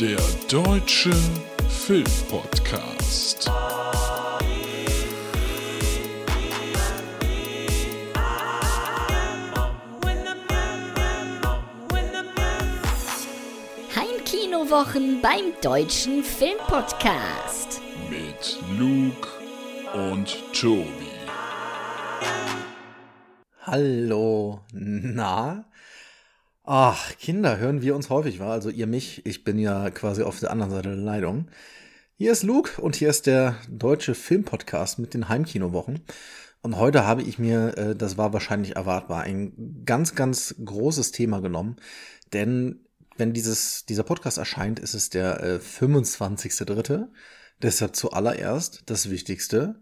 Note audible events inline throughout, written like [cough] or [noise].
Der Deutsche Filmpodcast. Heimkinowochen beim Deutschen Filmpodcast. Mit Luke und Tobi. Hallo, na? Ach, Kinder, hören wir uns häufig, war also ihr mich. Ich bin ja quasi auf der anderen Seite der Leitung. Hier ist Luke und hier ist der deutsche Filmpodcast mit den Heimkinowochen. Und heute habe ich mir, äh, das war wahrscheinlich erwartbar, ein ganz, ganz großes Thema genommen. Denn wenn dieses, dieser Podcast erscheint, ist es der äh, 25.3. Deshalb zuallererst das Wichtigste.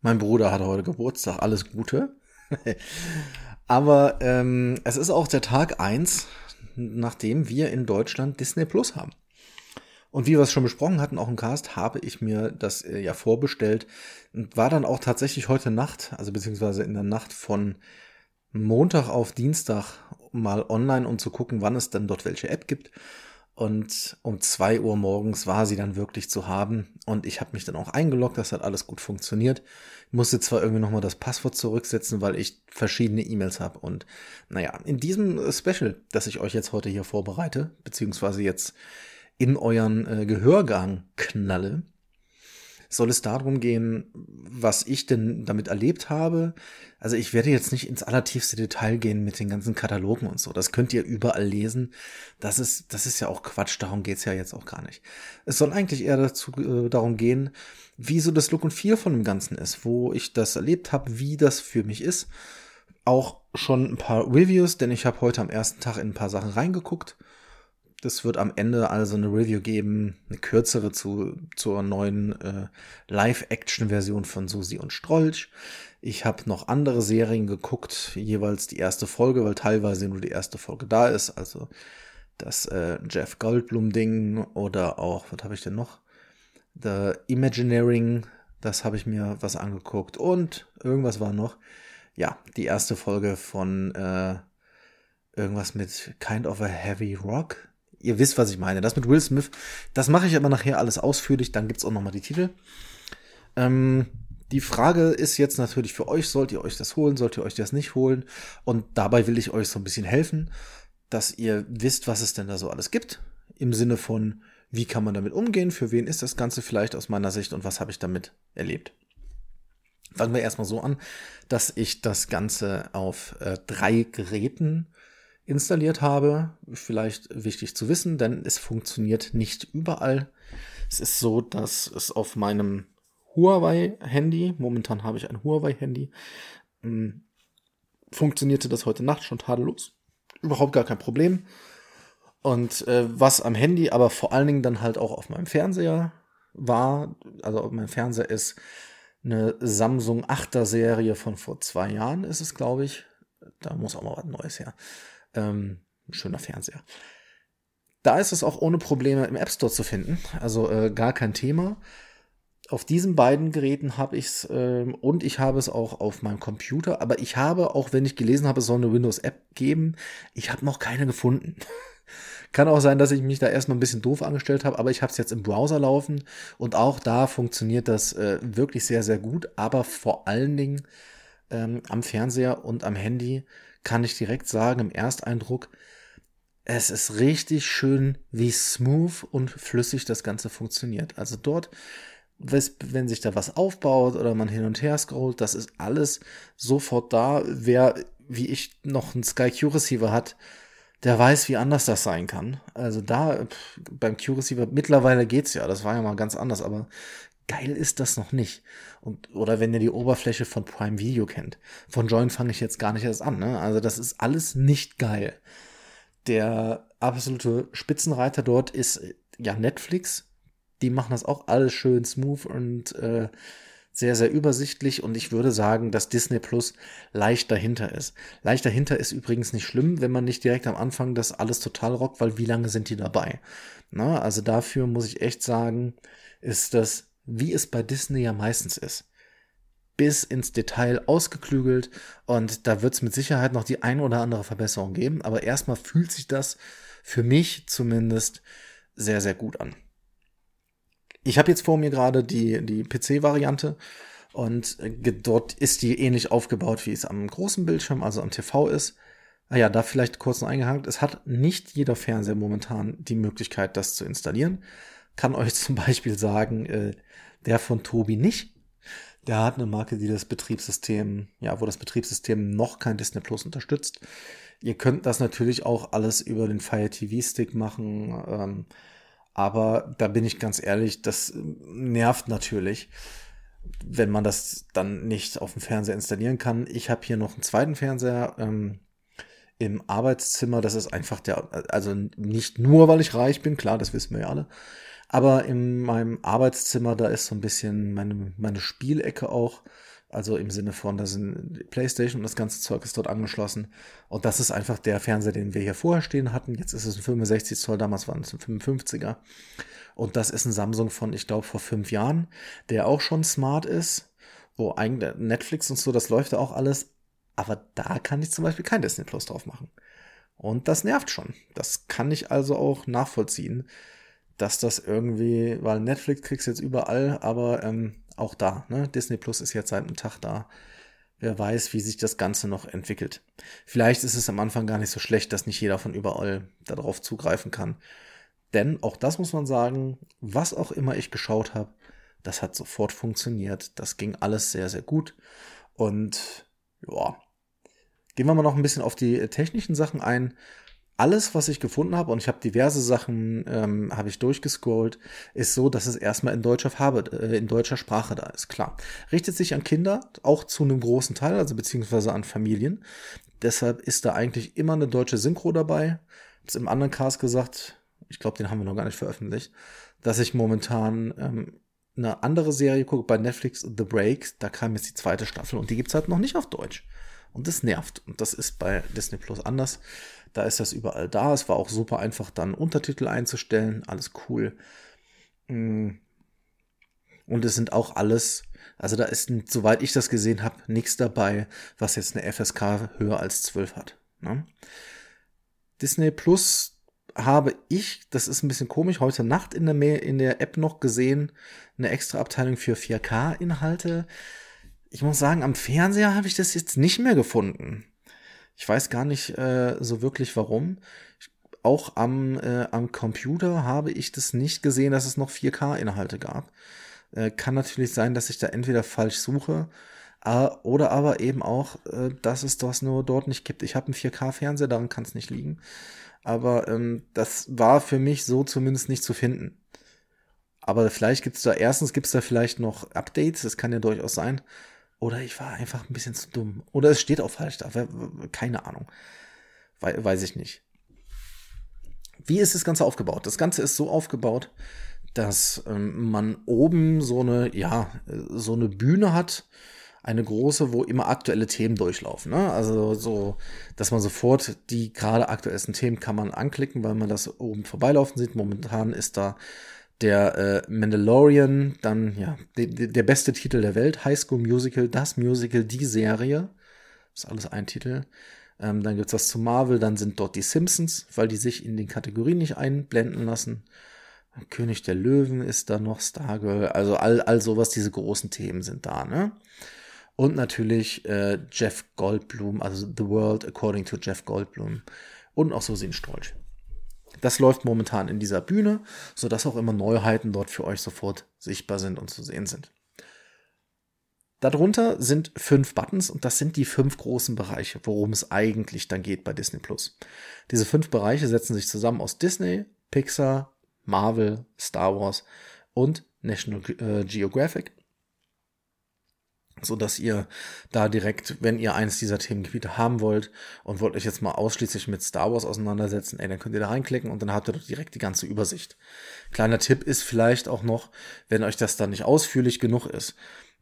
Mein Bruder hat heute Geburtstag, alles Gute. [laughs] Aber ähm, es ist auch der Tag eins, nachdem wir in Deutschland Disney Plus haben. Und wie wir es schon besprochen hatten, auch im Cast, habe ich mir das äh, ja vorbestellt und war dann auch tatsächlich heute Nacht, also beziehungsweise in der Nacht von Montag auf Dienstag mal online, um zu gucken, wann es dann dort welche App gibt. Und um zwei Uhr morgens war sie dann wirklich zu haben. Und ich habe mich dann auch eingeloggt, das hat alles gut funktioniert. Musste zwar irgendwie nochmal das Passwort zurücksetzen, weil ich verschiedene E-Mails habe. Und naja, in diesem Special, das ich euch jetzt heute hier vorbereite, beziehungsweise jetzt in euren äh, Gehörgang knalle, soll es darum gehen, was ich denn damit erlebt habe. Also ich werde jetzt nicht ins allertiefste Detail gehen mit den ganzen Katalogen und so. Das könnt ihr überall lesen. Das ist, das ist ja auch Quatsch. Darum geht's ja jetzt auch gar nicht. Es soll eigentlich eher dazu, äh, darum gehen, wie so das Look und Feel von dem Ganzen ist, wo ich das erlebt habe, wie das für mich ist. Auch schon ein paar Reviews, denn ich habe heute am ersten Tag in ein paar Sachen reingeguckt das wird am Ende also eine Review geben, eine kürzere zu, zur neuen äh, Live-Action-Version von Susi und Strolch. Ich habe noch andere Serien geguckt, jeweils die erste Folge, weil teilweise nur die erste Folge da ist. Also das äh, Jeff Goldblum-Ding oder auch, was habe ich denn noch? The Imagineering, das habe ich mir was angeguckt. Und irgendwas war noch. Ja, die erste Folge von äh, irgendwas mit Kind of a Heavy Rock ihr wisst, was ich meine. Das mit Will Smith, das mache ich aber nachher alles ausführlich, dann gibt's auch nochmal die Titel. Ähm, die Frage ist jetzt natürlich für euch, sollt ihr euch das holen, sollt ihr euch das nicht holen? Und dabei will ich euch so ein bisschen helfen, dass ihr wisst, was es denn da so alles gibt. Im Sinne von, wie kann man damit umgehen, für wen ist das Ganze vielleicht aus meiner Sicht und was habe ich damit erlebt. Fangen wir erstmal so an, dass ich das Ganze auf äh, drei Geräten installiert habe. Vielleicht wichtig zu wissen, denn es funktioniert nicht überall. Es ist so, dass es auf meinem Huawei-Handy, momentan habe ich ein Huawei-Handy, ähm, funktionierte das heute Nacht schon tadellos. Überhaupt gar kein Problem. Und äh, was am Handy, aber vor allen Dingen dann halt auch auf meinem Fernseher war, also auf meinem Fernseher ist eine Samsung 8er Serie von vor zwei Jahren, ist es, glaube ich. Da muss auch mal was Neues her. Ähm, schöner Fernseher. Da ist es auch ohne Probleme im App Store zu finden. Also äh, gar kein Thema. Auf diesen beiden Geräten habe ich es ähm, und ich habe es auch auf meinem Computer. Aber ich habe, auch wenn ich gelesen habe, es soll eine Windows-App geben, ich habe noch keine gefunden. [laughs] Kann auch sein, dass ich mich da erstmal ein bisschen doof angestellt habe, aber ich habe es jetzt im Browser laufen und auch da funktioniert das äh, wirklich sehr, sehr gut. Aber vor allen Dingen ähm, am Fernseher und am Handy kann ich direkt sagen, im Ersteindruck, es ist richtig schön, wie smooth und flüssig das Ganze funktioniert. Also dort, wenn sich da was aufbaut oder man hin und her scrollt, das ist alles sofort da. Wer, wie ich, noch einen Sky Q Receiver hat, der weiß, wie anders das sein kann. Also da beim Q Receiver mittlerweile geht's ja, das war ja mal ganz anders, aber geil ist das noch nicht. Und, oder wenn ihr die Oberfläche von Prime Video kennt. Von Join fange ich jetzt gar nicht erst an. Ne? Also das ist alles nicht geil. Der absolute Spitzenreiter dort ist ja Netflix. Die machen das auch alles schön smooth und äh, sehr, sehr übersichtlich. Und ich würde sagen, dass Disney Plus leicht dahinter ist. Leicht dahinter ist übrigens nicht schlimm, wenn man nicht direkt am Anfang das alles total rockt, weil wie lange sind die dabei? Na, also dafür muss ich echt sagen, ist das wie es bei Disney ja meistens ist. Bis ins Detail ausgeklügelt und da wird es mit Sicherheit noch die ein oder andere Verbesserung geben, aber erstmal fühlt sich das für mich zumindest sehr, sehr gut an. Ich habe jetzt vor mir gerade die, die PC-Variante und äh, dort ist die ähnlich aufgebaut, wie es am großen Bildschirm, also am TV ist. Ah ja, da vielleicht kurz noch eingehakt. Es hat nicht jeder Fernseher momentan die Möglichkeit, das zu installieren. Kann euch [laughs] zum Beispiel sagen, äh, der von Tobi nicht. Der hat eine Marke, die das Betriebssystem, ja, wo das Betriebssystem noch kein Disney Plus unterstützt. Ihr könnt das natürlich auch alles über den Fire TV Stick machen. Ähm, aber da bin ich ganz ehrlich, das nervt natürlich, wenn man das dann nicht auf dem Fernseher installieren kann. Ich habe hier noch einen zweiten Fernseher ähm, im Arbeitszimmer. Das ist einfach der, also nicht nur, weil ich reich bin, klar, das wissen wir ja alle. Aber in meinem Arbeitszimmer, da ist so ein bisschen meine, meine Spielecke auch. Also im Sinne von, da sind Playstation und das ganze Zeug ist dort angeschlossen. Und das ist einfach der Fernseher, den wir hier vorher stehen hatten. Jetzt ist es ein 65 Zoll, damals waren es ein 55er. Und das ist ein Samsung von, ich glaube, vor fünf Jahren, der auch schon smart ist. Wo eigentlich Netflix und so, das läuft ja auch alles. Aber da kann ich zum Beispiel kein Disney Plus drauf machen. Und das nervt schon. Das kann ich also auch nachvollziehen, dass das irgendwie, weil Netflix kriegst jetzt überall, aber ähm, auch da, ne? Disney Plus ist jetzt seit einem Tag da. Wer weiß, wie sich das Ganze noch entwickelt. Vielleicht ist es am Anfang gar nicht so schlecht, dass nicht jeder von überall darauf zugreifen kann. Denn auch das muss man sagen, was auch immer ich geschaut habe, das hat sofort funktioniert. Das ging alles sehr, sehr gut. Und ja, gehen wir mal noch ein bisschen auf die technischen Sachen ein alles, was ich gefunden habe, und ich habe diverse Sachen, ähm, habe ich durchgescrollt, ist so, dass es erstmal in deutscher Farbe, äh, in deutscher Sprache da ist. Klar. Richtet sich an Kinder, auch zu einem großen Teil, also beziehungsweise an Familien. Deshalb ist da eigentlich immer eine deutsche Synchro dabei. Hab's im anderen Cast gesagt, ich glaube, den haben wir noch gar nicht veröffentlicht, dass ich momentan ähm, eine andere Serie gucke bei Netflix, The Break. Da kam jetzt die zweite Staffel und die gibt's halt noch nicht auf Deutsch. Und das nervt. Und das ist bei Disney Plus anders. Da ist das überall da. Es war auch super einfach, dann Untertitel einzustellen. Alles cool. Mm. Und es sind auch alles, also da ist, soweit ich das gesehen habe, nichts dabei, was jetzt eine FSK höher als 12 hat. Ne? Disney Plus habe ich, das ist ein bisschen komisch, heute Nacht in der, in der App noch gesehen, eine extra Abteilung für 4K-Inhalte. Ich muss sagen, am Fernseher habe ich das jetzt nicht mehr gefunden. Ich weiß gar nicht äh, so wirklich warum. Auch am, äh, am Computer habe ich das nicht gesehen, dass es noch 4K-Inhalte gab. Äh, kann natürlich sein, dass ich da entweder falsch suche oder aber eben auch, äh, dass es das nur dort nicht gibt. Ich habe einen 4K-Fernseher, daran kann es nicht liegen. Aber ähm, das war für mich so zumindest nicht zu finden. Aber vielleicht gibt es da, erstens gibt es da vielleicht noch Updates, das kann ja durchaus sein. Oder ich war einfach ein bisschen zu dumm. Oder es steht auch falsch da. Keine Ahnung. Weiß ich nicht. Wie ist das Ganze aufgebaut? Das Ganze ist so aufgebaut, dass ähm, man oben so eine, ja, so eine Bühne hat, eine große, wo immer aktuelle Themen durchlaufen. Ne? Also so, dass man sofort die gerade aktuellsten Themen kann man anklicken, weil man das oben vorbeilaufen sieht. Momentan ist da der äh, Mandalorian, dann ja, de, de, der beste Titel der Welt, High School Musical, das Musical, die Serie. ist alles ein Titel. Ähm, dann gibt's was zu Marvel, dann sind dort die Simpsons, weil die sich in den Kategorien nicht einblenden lassen. König der Löwen ist da noch, Stargirl, also all, all sowas, diese großen Themen sind da, ne? Und natürlich äh, Jeff Goldblum, also The World According to Jeff Goldblum. Und auch so sehen Strolch. Das läuft momentan in dieser Bühne, sodass auch immer Neuheiten dort für euch sofort sichtbar sind und zu sehen sind. Darunter sind fünf Buttons und das sind die fünf großen Bereiche, worum es eigentlich dann geht bei Disney Plus. Diese fünf Bereiche setzen sich zusammen aus Disney, Pixar, Marvel, Star Wars und National äh, Geographic so dass ihr da direkt, wenn ihr eines dieser Themengebiete haben wollt und wollt euch jetzt mal ausschließlich mit Star Wars auseinandersetzen, ey, dann könnt ihr da reinklicken und dann habt ihr direkt die ganze Übersicht. Kleiner Tipp ist vielleicht auch noch, wenn euch das dann nicht ausführlich genug ist,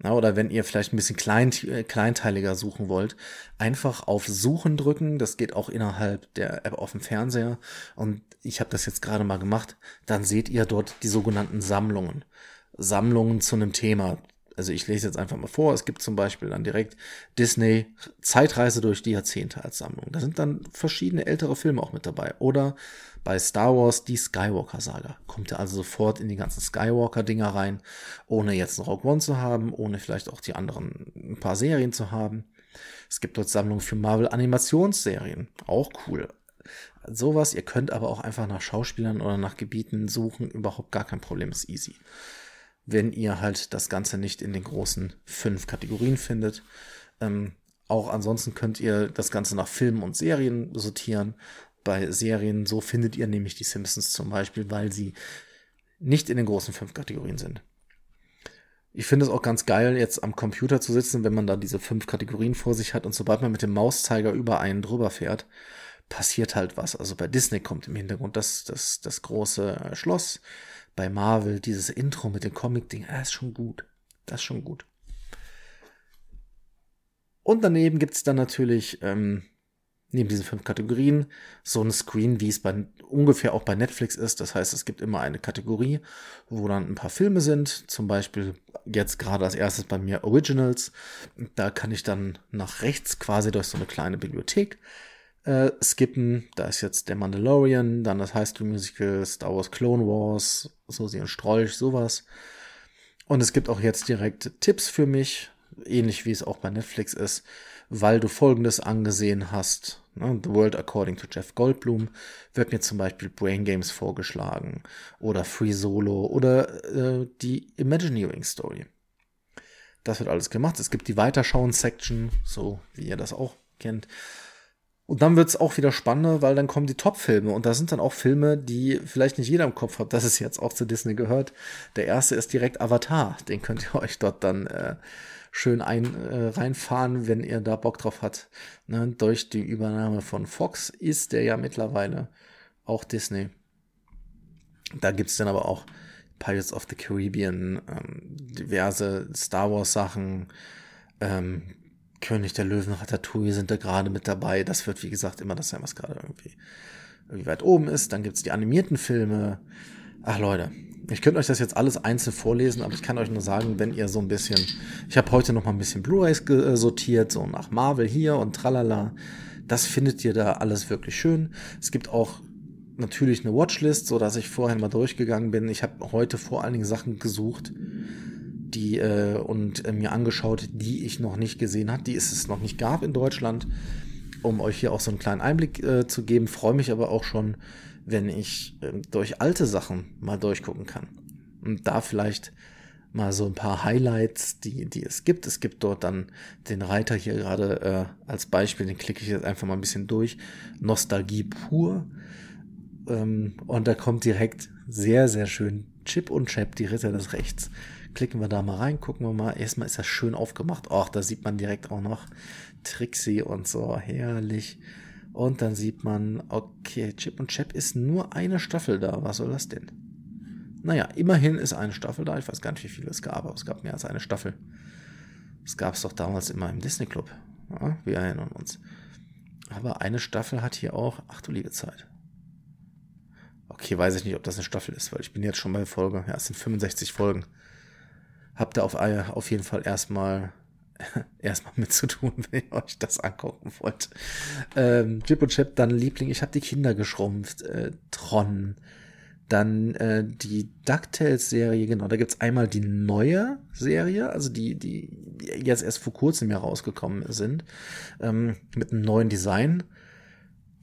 na, oder wenn ihr vielleicht ein bisschen klein, äh, kleinteiliger suchen wollt, einfach auf Suchen drücken. Das geht auch innerhalb der App auf dem Fernseher. Und ich habe das jetzt gerade mal gemacht. Dann seht ihr dort die sogenannten Sammlungen. Sammlungen zu einem Thema Also ich lese jetzt einfach mal vor. Es gibt zum Beispiel dann direkt Disney Zeitreise durch die Jahrzehnte als Sammlung. Da sind dann verschiedene ältere Filme auch mit dabei. Oder bei Star Wars die Skywalker-Saga. Kommt er also sofort in die ganzen Skywalker-Dinger rein, ohne jetzt einen Rogue One zu haben, ohne vielleicht auch die anderen ein paar Serien zu haben. Es gibt dort Sammlungen für Marvel-Animationsserien. Auch cool. Sowas, ihr könnt aber auch einfach nach Schauspielern oder nach Gebieten suchen. Überhaupt gar kein Problem, ist easy. Wenn ihr halt das Ganze nicht in den großen fünf Kategorien findet. Ähm, auch ansonsten könnt ihr das Ganze nach Filmen und Serien sortieren bei Serien. So findet ihr nämlich die Simpsons zum Beispiel, weil sie nicht in den großen fünf Kategorien sind. Ich finde es auch ganz geil, jetzt am Computer zu sitzen, wenn man da diese fünf Kategorien vor sich hat und sobald man mit dem Mauszeiger über einen drüber fährt, passiert halt was. Also bei Disney kommt im Hintergrund das, das, das große Schloss. Bei Marvel dieses Intro mit dem Comic-Ding, das ist schon gut. Das ist schon gut. Und daneben gibt es dann natürlich ähm, neben diesen fünf Kategorien so ein Screen, wie es bei, ungefähr auch bei Netflix ist. Das heißt, es gibt immer eine Kategorie, wo dann ein paar Filme sind. Zum Beispiel jetzt gerade als erstes bei mir Originals. Da kann ich dann nach rechts quasi durch so eine kleine Bibliothek äh, skippen. Da ist jetzt der Mandalorian, dann das High School Musical, Star Wars Clone Wars, so sie und Strolch, sowas. Und es gibt auch jetzt direkt Tipps für mich, ähnlich wie es auch bei Netflix ist weil du Folgendes angesehen hast. Ne? The World According to Jeff Goldblum wird mir zum Beispiel Brain Games vorgeschlagen oder Free Solo oder äh, die Imagineering Story. Das wird alles gemacht. Es gibt die Weiterschauen-Section, so wie ihr das auch kennt. Und dann wird es auch wieder spannender, weil dann kommen die Top-Filme. Und da sind dann auch Filme, die vielleicht nicht jeder im Kopf hat, dass es jetzt auch zu Disney gehört. Der erste ist direkt Avatar. Den könnt ihr [laughs] euch dort dann äh, schön ein, äh, reinfahren, wenn ihr da Bock drauf habt. Ne? Durch die Übernahme von Fox ist der ja mittlerweile auch Disney. Da gibt's dann aber auch Pirates of the Caribbean, ähm, diverse Star Wars Sachen, ähm, König der Löwen, Ratatouille sind da gerade mit dabei. Das wird, wie gesagt, immer das sein, was gerade irgendwie, irgendwie weit oben ist. Dann gibt's die animierten Filme. Ach Leute, ich könnte euch das jetzt alles einzeln vorlesen, aber ich kann euch nur sagen, wenn ihr so ein bisschen, ich habe heute noch mal ein bisschen Blu-rays sortiert, so nach Marvel hier und tralala. Das findet ihr da alles wirklich schön. Es gibt auch natürlich eine Watchlist, so dass ich vorher mal durchgegangen bin. Ich habe heute vor allen Dingen Sachen gesucht, die äh, und äh, mir angeschaut, die ich noch nicht gesehen habe, die es noch nicht gab in Deutschland, um euch hier auch so einen kleinen Einblick äh, zu geben. Freue mich aber auch schon, wenn ich ähm, durch alte Sachen mal durchgucken kann. Und da vielleicht mal so ein paar Highlights, die, die es gibt. Es gibt dort dann den Reiter hier gerade äh, als Beispiel, den klicke ich jetzt einfach mal ein bisschen durch. Nostalgie pur. Ähm, und da kommt direkt sehr, sehr schön Chip und Chap, die Ritter des Rechts. Klicken wir da mal rein, gucken wir mal. Erstmal ist das schön aufgemacht. Ach, da sieht man direkt auch noch Trixie und so. Herrlich. Und dann sieht man, okay, Chip und Chap ist nur eine Staffel da. Was soll das denn? Naja, immerhin ist eine Staffel da. Ich weiß gar nicht, wie viele es gab, aber es gab mehr als eine Staffel. Das gab es doch damals immer im Disney Club. Ja, wir erinnern uns. Aber eine Staffel hat hier auch, ach du liebe Zeit. Okay, weiß ich nicht, ob das eine Staffel ist, weil ich bin jetzt schon bei Folge, ja, es sind 65 Folgen. Habt ihr auf, auf jeden Fall erstmal [laughs] erstmal mit zu tun, [laughs] wenn ihr euch das angucken wollt. Ähm, Chip und Chip, dann Liebling, ich habe die Kinder geschrumpft, äh, Tron, dann äh, die DuckTales-Serie, genau, da gibt's einmal die neue Serie, also die, die jetzt erst vor kurzem ja rausgekommen sind, ähm, mit einem neuen Design,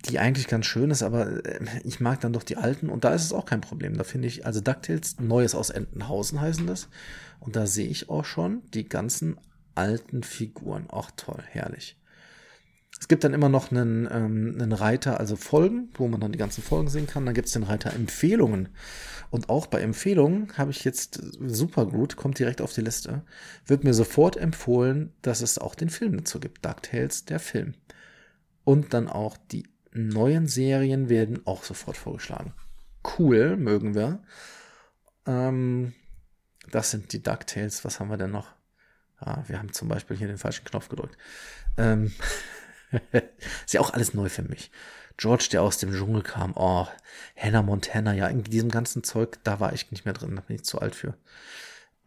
die eigentlich ganz schön ist, aber äh, ich mag dann doch die alten und da ist es auch kein Problem. Da finde ich, also DuckTales, Neues aus Entenhausen heißen das. Und da sehe ich auch schon die ganzen alten Figuren. Ach toll, herrlich. Es gibt dann immer noch einen, ähm, einen Reiter, also Folgen, wo man dann die ganzen Folgen sehen kann. Dann gibt es den Reiter Empfehlungen. Und auch bei Empfehlungen habe ich jetzt super gut, kommt direkt auf die Liste, wird mir sofort empfohlen, dass es auch den Film dazu gibt. DuckTales, der Film. Und dann auch die neuen Serien werden auch sofort vorgeschlagen. Cool, mögen wir. Ähm, das sind die DuckTales. Was haben wir denn noch? Ja, wir haben zum Beispiel hier den falschen Knopf gedrückt. Ähm, [laughs] ist ja auch alles neu für mich. George, der aus dem Dschungel kam, oh, Hannah Montana, ja, in diesem ganzen Zeug, da war ich nicht mehr drin, da bin ich zu alt für.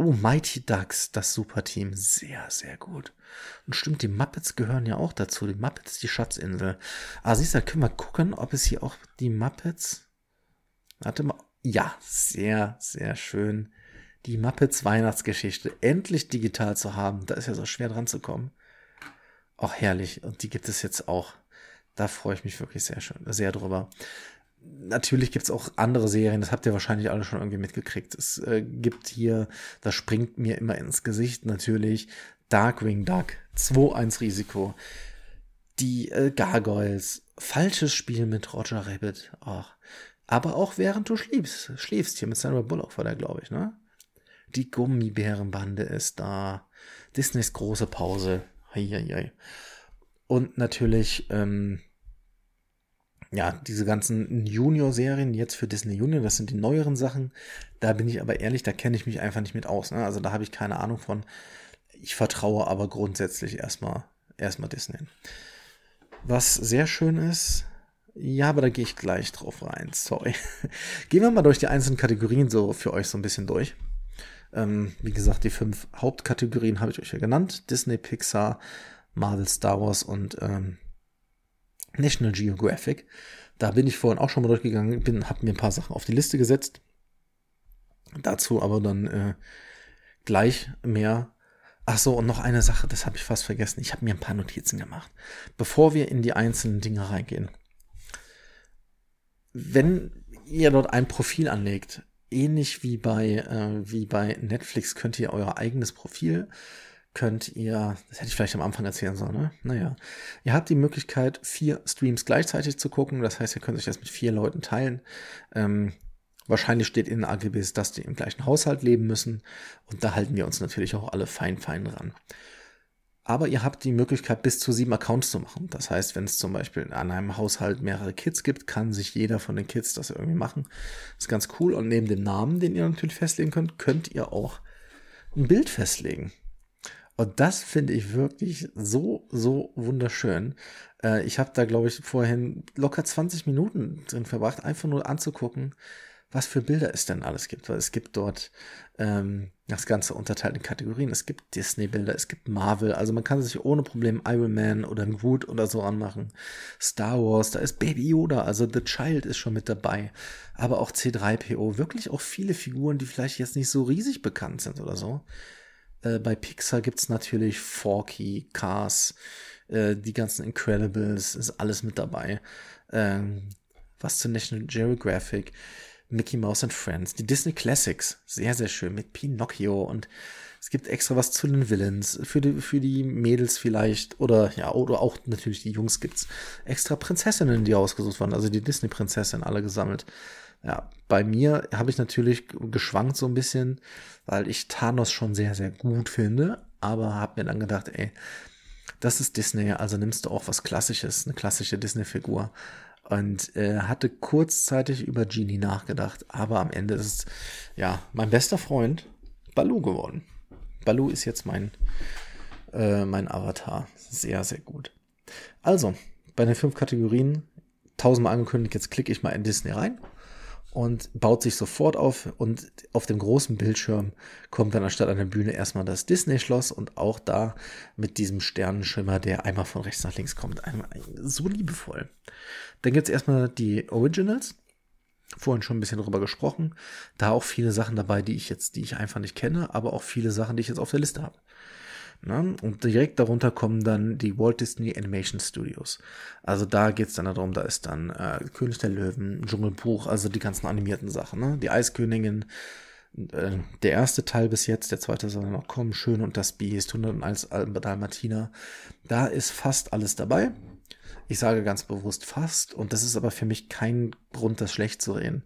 Oh, Mighty Ducks, das Superteam, sehr, sehr gut. Und stimmt, die Muppets gehören ja auch dazu. Die Muppets, die Schatzinsel. Ah, siehst du, können wir gucken, ob es hier auch die Muppets. Warte mal. Ja, sehr, sehr schön. Die Muppets Weihnachtsgeschichte endlich digital zu haben. Da ist ja so schwer dran zu kommen. Auch herrlich. Und die gibt es jetzt auch. Da freue ich mich wirklich sehr schön, sehr drüber natürlich gibt's auch andere Serien, das habt ihr wahrscheinlich alle schon irgendwie mitgekriegt. Es äh, gibt hier, das springt mir immer ins Gesicht, natürlich Darkwing Duck, 2-1 Risiko, die äh, Gargoyles, falsches Spiel mit Roger Rabbit, ach. Aber auch während du schläfst, schläfst hier mit Sandra Bullock war der, glaube ich, ne? Die Gummibärenbande ist da. Disneys große Pause. Heieiei. Und natürlich, ähm, ja, diese ganzen Junior-Serien jetzt für Disney Junior, das sind die neueren Sachen. Da bin ich aber ehrlich, da kenne ich mich einfach nicht mit aus. Ne? Also da habe ich keine Ahnung von. Ich vertraue aber grundsätzlich erstmal erstmal Disney. Was sehr schön ist, ja, aber da gehe ich gleich drauf rein. [laughs] Sorry. Gehen wir mal durch die einzelnen Kategorien so für euch so ein bisschen durch. Ähm, wie gesagt, die fünf Hauptkategorien habe ich euch ja genannt. Disney, Pixar, Marvel, Star Wars und ähm, National Geographic. Da bin ich vorhin auch schon mal durchgegangen, bin, habe mir ein paar Sachen auf die Liste gesetzt. Dazu aber dann äh, gleich mehr. Ach so, und noch eine Sache, das habe ich fast vergessen. Ich habe mir ein paar Notizen gemacht, bevor wir in die einzelnen Dinge reingehen. Wenn ihr dort ein Profil anlegt, ähnlich wie bei, äh, wie bei Netflix, könnt ihr euer eigenes Profil könnt ihr, das hätte ich vielleicht am Anfang erzählen sollen, ne? Naja. Ihr habt die Möglichkeit, vier Streams gleichzeitig zu gucken. Das heißt, ihr könnt euch das mit vier Leuten teilen. Ähm, wahrscheinlich steht in den AGBs, dass die im gleichen Haushalt leben müssen. Und da halten wir uns natürlich auch alle fein, fein dran. Aber ihr habt die Möglichkeit, bis zu sieben Accounts zu machen. Das heißt, wenn es zum Beispiel an einem Haushalt mehrere Kids gibt, kann sich jeder von den Kids das irgendwie machen. Das ist ganz cool. Und neben dem Namen, den ihr natürlich festlegen könnt, könnt ihr auch ein Bild festlegen. Und das finde ich wirklich so, so wunderschön. Äh, ich habe da, glaube ich, vorhin locker 20 Minuten drin verbracht, einfach nur anzugucken, was für Bilder es denn alles gibt. Weil es gibt dort ähm, das Ganze unterteilt in Kategorien. Es gibt Disney-Bilder, es gibt Marvel. Also man kann sich ohne Problem Iron Man oder Groot oder so anmachen. Star Wars, da ist Baby Yoda, also The Child ist schon mit dabei. Aber auch C3PO. Wirklich auch viele Figuren, die vielleicht jetzt nicht so riesig bekannt sind oder so. Äh, bei Pixar gibt's natürlich Forky, Cars, äh, die ganzen Incredibles, ist alles mit dabei. Ähm, was zu National Geographic, Mickey Mouse and Friends, die Disney Classics, sehr, sehr schön, mit Pinocchio und es gibt extra was zu den Villains, für die, für die Mädels vielleicht, oder ja, oder auch natürlich die Jungs gibt's extra Prinzessinnen, die ausgesucht waren, also die Disney-Prinzessinnen alle gesammelt. Ja, bei mir habe ich natürlich geschwankt so ein bisschen, weil ich Thanos schon sehr, sehr gut finde, aber habe mir dann gedacht, ey, das ist Disney, also nimmst du auch was Klassisches, eine klassische Disney-Figur. Und äh, hatte kurzzeitig über Genie nachgedacht, aber am Ende ist ja, mein bester Freund Balu geworden. Balu ist jetzt mein, äh, mein Avatar. Sehr, sehr gut. Also, bei den fünf Kategorien, tausendmal angekündigt, jetzt klicke ich mal in Disney rein und baut sich sofort auf und auf dem großen Bildschirm kommt dann anstatt einer Bühne erstmal das Disney-Schloss und auch da mit diesem Sternenschimmer, der einmal von rechts nach links kommt. Einmal, so liebevoll. Dann gibt's erstmal die Originals. Vorhin schon ein bisschen drüber gesprochen. Da auch viele Sachen dabei, die ich jetzt, die ich einfach nicht kenne, aber auch viele Sachen, die ich jetzt auf der Liste habe. Ne? Und direkt darunter kommen dann die Walt Disney Animation Studios. Also da geht's dann darum, da ist dann äh, König der Löwen, Dschungelbuch, also die ganzen animierten Sachen. Ne? Die Eiskönigin, äh, der erste Teil bis jetzt, der zweite soll noch kommen, Schön und das Biest, 101 Dalmatiner. Da ist fast alles dabei. Ich sage ganz bewusst fast, und das ist aber für mich kein Grund, das schlecht zu reden.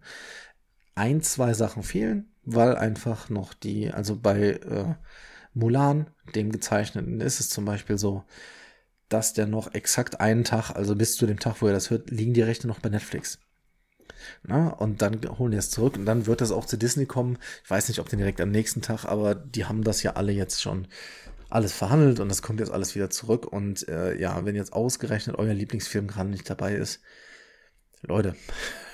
Ein, zwei Sachen fehlen, weil einfach noch die, also bei äh, Mulan, dem gezeichneten, ist es zum Beispiel so, dass der noch exakt einen Tag, also bis zu dem Tag, wo er das hört, liegen die Rechte noch bei Netflix. Na, und dann holen die es zurück und dann wird das auch zu Disney kommen. Ich weiß nicht, ob den direkt am nächsten Tag, aber die haben das ja alle jetzt schon alles verhandelt und das kommt jetzt alles wieder zurück. Und äh, ja, wenn jetzt ausgerechnet euer Lieblingsfilm gerade nicht dabei ist, Leute,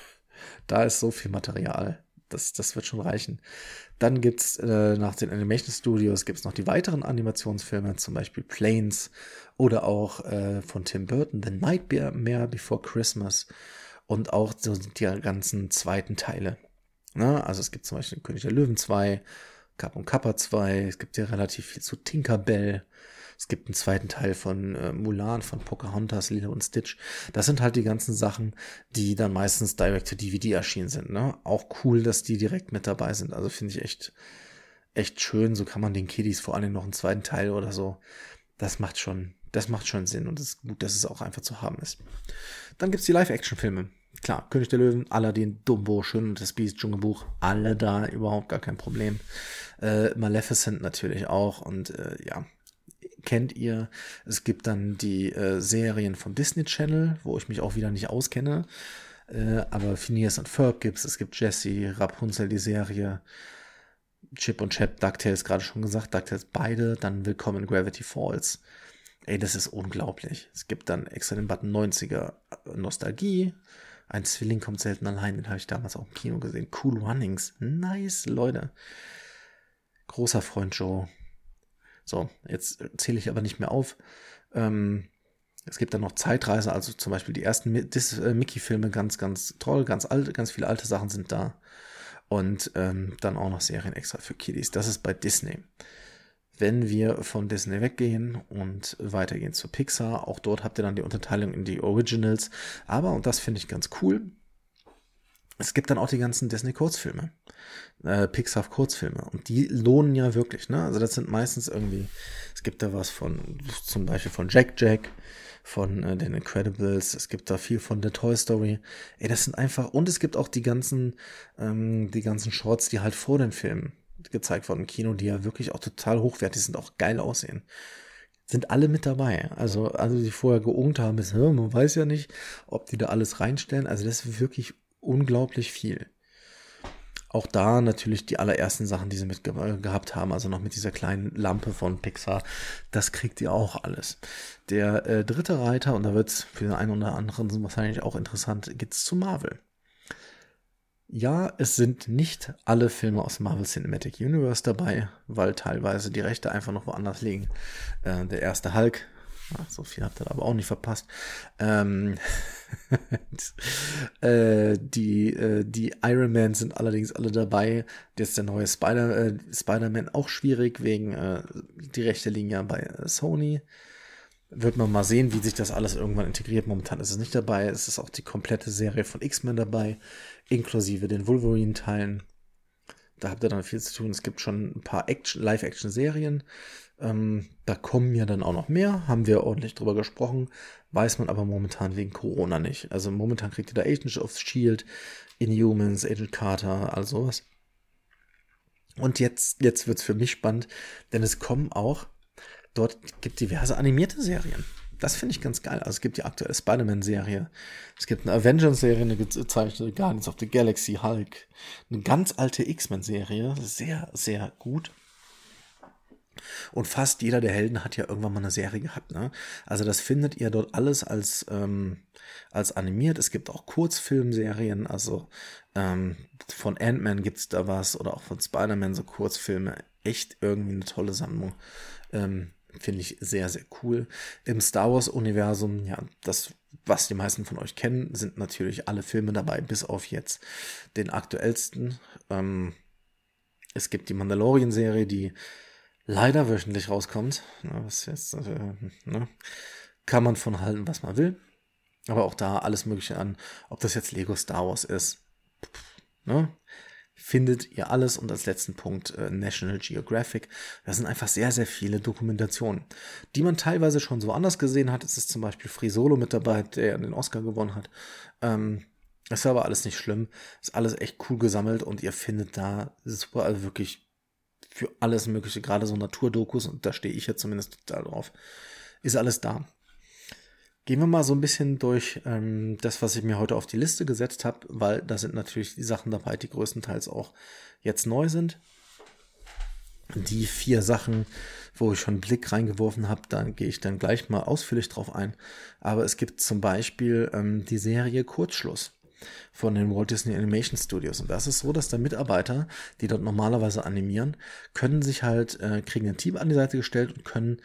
[laughs] da ist so viel Material das, das wird schon reichen. Dann gibt's äh, nach den Animation Studios gibt's noch die weiteren Animationsfilme, zum Beispiel Planes oder auch äh, von Tim Burton, The Nightmare Before Christmas und auch so die ganzen zweiten Teile. Ne? Also es gibt zum Beispiel König der Löwen 2, Cap und Kappa 2, es gibt ja relativ viel zu Tinkerbell. Es gibt einen zweiten Teil von äh, Mulan, von Pocahontas, Lilo und Stitch. Das sind halt die ganzen Sachen, die dann meistens direct to DVD erschienen sind. Ne? Auch cool, dass die direkt mit dabei sind. Also finde ich echt, echt schön. So kann man den Kiddies vor allem noch einen zweiten Teil oder so. Das macht schon, das macht schon Sinn und es ist gut, dass es auch einfach zu haben ist. Dann gibt's die Live-Action-Filme. Klar, König der Löwen, Aladdin, Dumbo, Schön und das Biest, Dschungelbuch, alle da, überhaupt gar kein Problem. Äh, Maleficent natürlich auch und äh, ja, kennt ihr. Es gibt dann die äh, Serien vom Disney Channel, wo ich mich auch wieder nicht auskenne. Äh, aber Phineas und Ferb gibt's. Es gibt Jesse, Rapunzel, die Serie. Chip und Chap, DuckTales gerade schon gesagt. DuckTales beide. Dann Willkommen in Gravity Falls. Ey, das ist unglaublich. Es gibt dann extra den Button 90er Nostalgie. Ein Zwilling kommt selten allein. Den habe ich damals auch im Kino gesehen. Cool Runnings. Nice, Leute. Großer Freund Joe. So, jetzt zähle ich aber nicht mehr auf. Ähm, es gibt dann noch Zeitreise, also zum Beispiel die ersten äh, Mickey-Filme, ganz, ganz toll, ganz alte, ganz viele alte Sachen sind da. Und ähm, dann auch noch Serien extra für Kiddies. Das ist bei Disney. Wenn wir von Disney weggehen und weitergehen zu Pixar, auch dort habt ihr dann die Unterteilung in die Originals. Aber, und das finde ich ganz cool, es gibt dann auch die ganzen Disney-Kurzfilme, äh, Pixar-Kurzfilme. Und die lohnen ja wirklich, ne? Also das sind meistens irgendwie, es gibt da was von, zum Beispiel von Jack Jack, von äh, den Incredibles, es gibt da viel von der Toy Story. Ey, das sind einfach, und es gibt auch die ganzen, ähm, die ganzen Shorts, die halt vor den Filmen gezeigt wurden im Kino, die ja wirklich auch total hochwertig sind, auch geil aussehen sind alle mit dabei. Also, also die vorher geungt haben, ist, man weiß ja nicht, ob die da alles reinstellen. Also das ist wirklich unglaublich viel. Auch da natürlich die allerersten Sachen, die sie mit gehabt haben, also noch mit dieser kleinen Lampe von Pixar, das kriegt ihr auch alles. Der äh, dritte Reiter, und da wird es für den einen oder anderen wahrscheinlich auch interessant, geht's zu Marvel. Ja, es sind nicht alle Filme aus Marvel Cinematic Universe dabei, weil teilweise die Rechte einfach noch woanders liegen. Äh, der erste Hulk Ach, so viel habt ihr aber auch nicht verpasst. Ähm, [laughs] äh, die, äh, die Iron Man sind allerdings alle dabei. Jetzt der neue Spider, äh, Spider-Man auch schwierig, wegen äh, die rechte Linie bei äh, Sony. Wird man mal sehen, wie sich das alles irgendwann integriert. Momentan ist es nicht dabei. Es ist auch die komplette Serie von X-Men dabei, inklusive den Wolverine-Teilen. Da habt ihr dann viel zu tun. Es gibt schon ein paar Live-Action-Serien. Ähm, da kommen ja dann auch noch mehr, haben wir ordentlich drüber gesprochen, weiß man aber momentan wegen Corona nicht. Also momentan kriegt ihr da Agents of Shield, Inhumans, Agent Carter, all sowas. Und jetzt, jetzt wird's für mich spannend, denn es kommen auch, dort gibt diverse animierte Serien. Das finde ich ganz geil. Also es gibt die aktuelle Spider-Man-Serie. Es gibt eine Avengers-Serie, eine gezeichnete Guardians of the Galaxy, Hulk. Eine ganz alte X-Men-Serie. Sehr, sehr gut. Und fast jeder der Helden hat ja irgendwann mal eine Serie gehabt. Ne? Also das findet ihr dort alles als, ähm, als animiert. Es gibt auch Kurzfilmserien. Also ähm, von Ant-Man gibt es da was oder auch von Spider-Man so Kurzfilme. Echt irgendwie eine tolle Sammlung. Ähm, Finde ich sehr, sehr cool. Im Star Wars-Universum, ja, das, was die meisten von euch kennen, sind natürlich alle Filme dabei, bis auf jetzt den aktuellsten. Ähm, es gibt die Mandalorian-Serie, die leider wöchentlich rauskommt. Was jetzt, äh, ne? Kann man von halten, was man will. Aber auch da alles Mögliche an, ob das jetzt Lego Star Wars ist. Ne? Findet ihr alles und als letzten Punkt äh, National Geographic. Da sind einfach sehr, sehr viele Dokumentationen, die man teilweise schon so anders gesehen hat. Es ist zum Beispiel Free Solo mit dabei, der den Oscar gewonnen hat. Ähm, das war aber alles nicht schlimm. Ist alles echt cool gesammelt und ihr findet da super, also wirklich für alles Mögliche, gerade so Naturdokus, und da stehe ich ja zumindest total drauf, ist alles da. Gehen wir mal so ein bisschen durch ähm, das, was ich mir heute auf die Liste gesetzt habe, weil da sind natürlich die Sachen dabei, die größtenteils auch jetzt neu sind. Die vier Sachen, wo ich schon einen Blick reingeworfen habe, da gehe ich dann gleich mal ausführlich drauf ein. Aber es gibt zum Beispiel ähm, die Serie Kurzschluss. Von den Walt Disney Animation Studios. Und das ist so, dass da Mitarbeiter, die dort normalerweise animieren, können sich halt, äh, kriegen ein Team an die Seite gestellt und können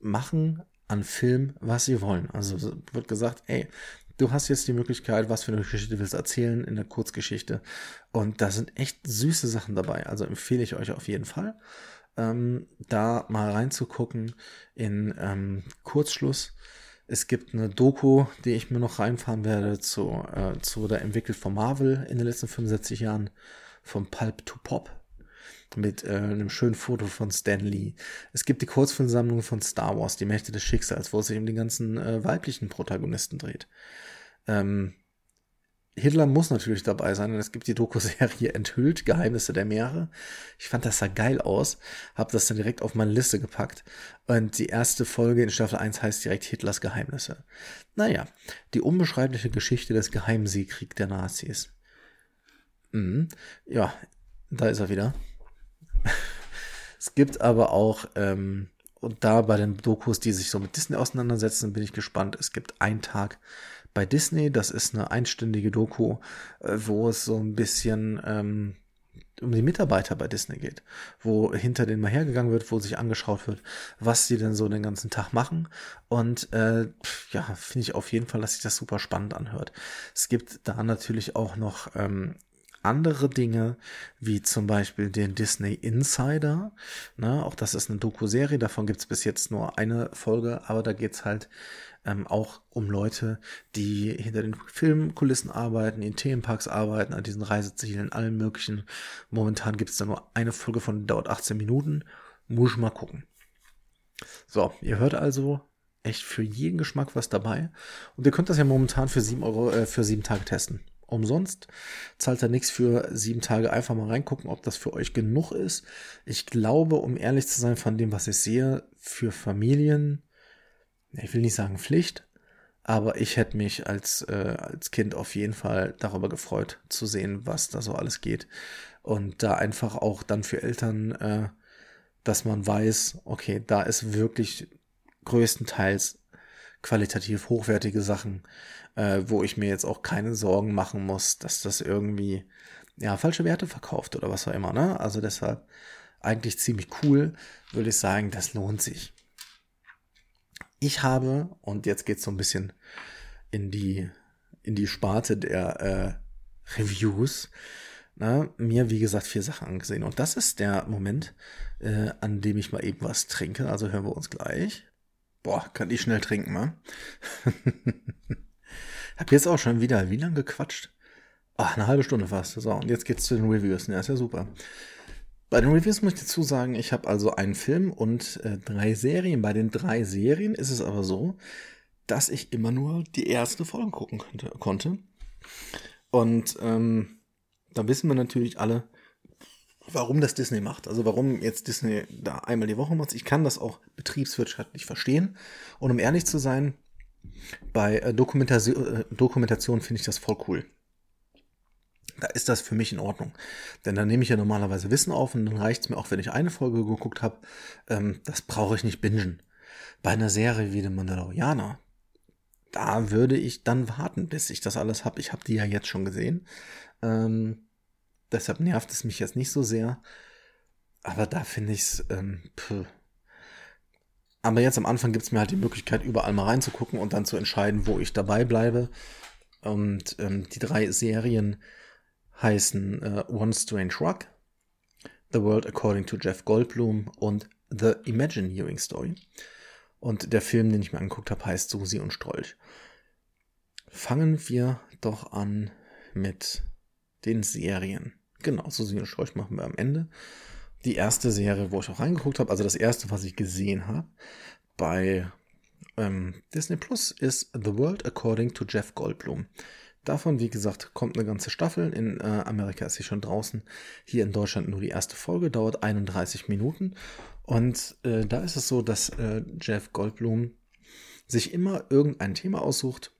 machen an Film, was sie wollen. Also wird gesagt, ey, du hast jetzt die Möglichkeit, was für eine Geschichte willst erzählen in der Kurzgeschichte. Und da sind echt süße Sachen dabei. Also empfehle ich euch auf jeden Fall, ähm, da mal reinzugucken in ähm, Kurzschluss. Es gibt eine Doku, die ich mir noch reinfahren werde, zu, äh, zu der entwickelt von Marvel in den letzten 65 Jahren, vom Pulp to Pop mit äh, einem schönen Foto von Stan Lee. Es gibt die Kurzfilmsammlung von Star Wars, die Mächte des Schicksals, wo es sich um die ganzen äh, weiblichen Protagonisten dreht. Ähm, Hitler muss natürlich dabei sein und es gibt die Doku-Serie Enthüllt, Geheimnisse der Meere. Ich fand das sah geil aus, habe das dann direkt auf meine Liste gepackt und die erste Folge in Staffel 1 heißt direkt Hitlers Geheimnisse. Naja, die unbeschreibliche Geschichte des Geheimsiegkrieg der Nazis. Mhm. Ja, da ist er wieder. [laughs] es gibt aber auch, ähm, und da bei den Dokus, die sich so mit Disney auseinandersetzen, bin ich gespannt. Es gibt einen Tag bei Disney. Das ist eine einstündige Doku, äh, wo es so ein bisschen ähm, um die Mitarbeiter bei Disney geht, wo hinter denen mal hergegangen wird, wo sich angeschaut wird, was sie denn so den ganzen Tag machen. Und äh, ja, finde ich auf jeden Fall, dass sich das super spannend anhört. Es gibt da natürlich auch noch ähm, andere Dinge, wie zum Beispiel den Disney Insider. Ne, auch das ist eine Doku-Serie, davon gibt es bis jetzt nur eine Folge, aber da geht's halt ähm, auch um Leute, die hinter den Filmkulissen arbeiten, in Themenparks arbeiten, an diesen Reisezielen, allen möglichen. Momentan gibt es da nur eine Folge von, dauert 18 Minuten. Muss ich mal gucken. So, ihr hört also echt für jeden Geschmack was dabei. Und ihr könnt das ja momentan für sieben Euro, äh, für sieben Tage testen. Umsonst zahlt er nichts für sieben Tage. Einfach mal reingucken, ob das für euch genug ist. Ich glaube, um ehrlich zu sein, von dem, was ich sehe, für Familien ich will nicht sagen Pflicht, aber ich hätte mich als, äh, als Kind auf jeden Fall darüber gefreut zu sehen, was da so alles geht. Und da einfach auch dann für Eltern, äh, dass man weiß, okay, da ist wirklich größtenteils qualitativ hochwertige Sachen, äh, wo ich mir jetzt auch keine Sorgen machen muss, dass das irgendwie ja falsche Werte verkauft oder was auch immer. Ne? Also deshalb eigentlich ziemlich cool, würde ich sagen, das lohnt sich. Ich habe, und jetzt geht's so ein bisschen in die, in die Sparte der äh, Reviews, na, mir, wie gesagt, vier Sachen angesehen. Und das ist der Moment, äh, an dem ich mal eben was trinke. Also hören wir uns gleich. Boah, kann ich schnell trinken, ma? [laughs] Hab jetzt auch schon wieder wie lange gequatscht? Ach, eine halbe Stunde fast. So, und jetzt geht's zu den Reviews. Ja, ist ja super. Bei den Reviews muss ich dazu sagen, ich habe also einen Film und äh, drei Serien. Bei den drei Serien ist es aber so, dass ich immer nur die erste Folge gucken könnte, konnte. Und ähm, da wissen wir natürlich alle, warum das Disney macht. Also warum jetzt Disney da einmal die Woche macht. Ich kann das auch betriebswirtschaftlich verstehen. Und um ehrlich zu sein, bei äh, Dokumentation, äh, Dokumentation finde ich das voll cool da ist das für mich in Ordnung. Denn dann nehme ich ja normalerweise Wissen auf und dann reicht es mir auch, wenn ich eine Folge geguckt habe. Ähm, das brauche ich nicht bingen. Bei einer Serie wie The Mandalorianer, da würde ich dann warten, bis ich das alles habe. Ich habe die ja jetzt schon gesehen. Ähm, deshalb nervt es mich jetzt nicht so sehr. Aber da finde ich es. Ähm, aber jetzt am Anfang gibt es mir halt die Möglichkeit, überall mal reinzugucken und dann zu entscheiden, wo ich dabei bleibe. Und ähm, die drei Serien, heißen äh, One Strange Rock, The World According to Jeff Goldblum und The Imagineering Story. Und der Film, den ich mir angeguckt habe, heißt Susi und Strolch. Fangen wir doch an mit den Serien. Genau, Susi und Strolch machen wir am Ende. Die erste Serie, wo ich auch reingeguckt habe, also das erste, was ich gesehen habe, bei ähm, Disney Plus ist The World According to Jeff Goldblum. Davon, wie gesagt, kommt eine ganze Staffel. In äh, Amerika ist sie schon draußen. Hier in Deutschland nur die erste Folge, dauert 31 Minuten. Und äh, da ist es so, dass äh, Jeff Goldblum sich immer irgendein Thema aussucht,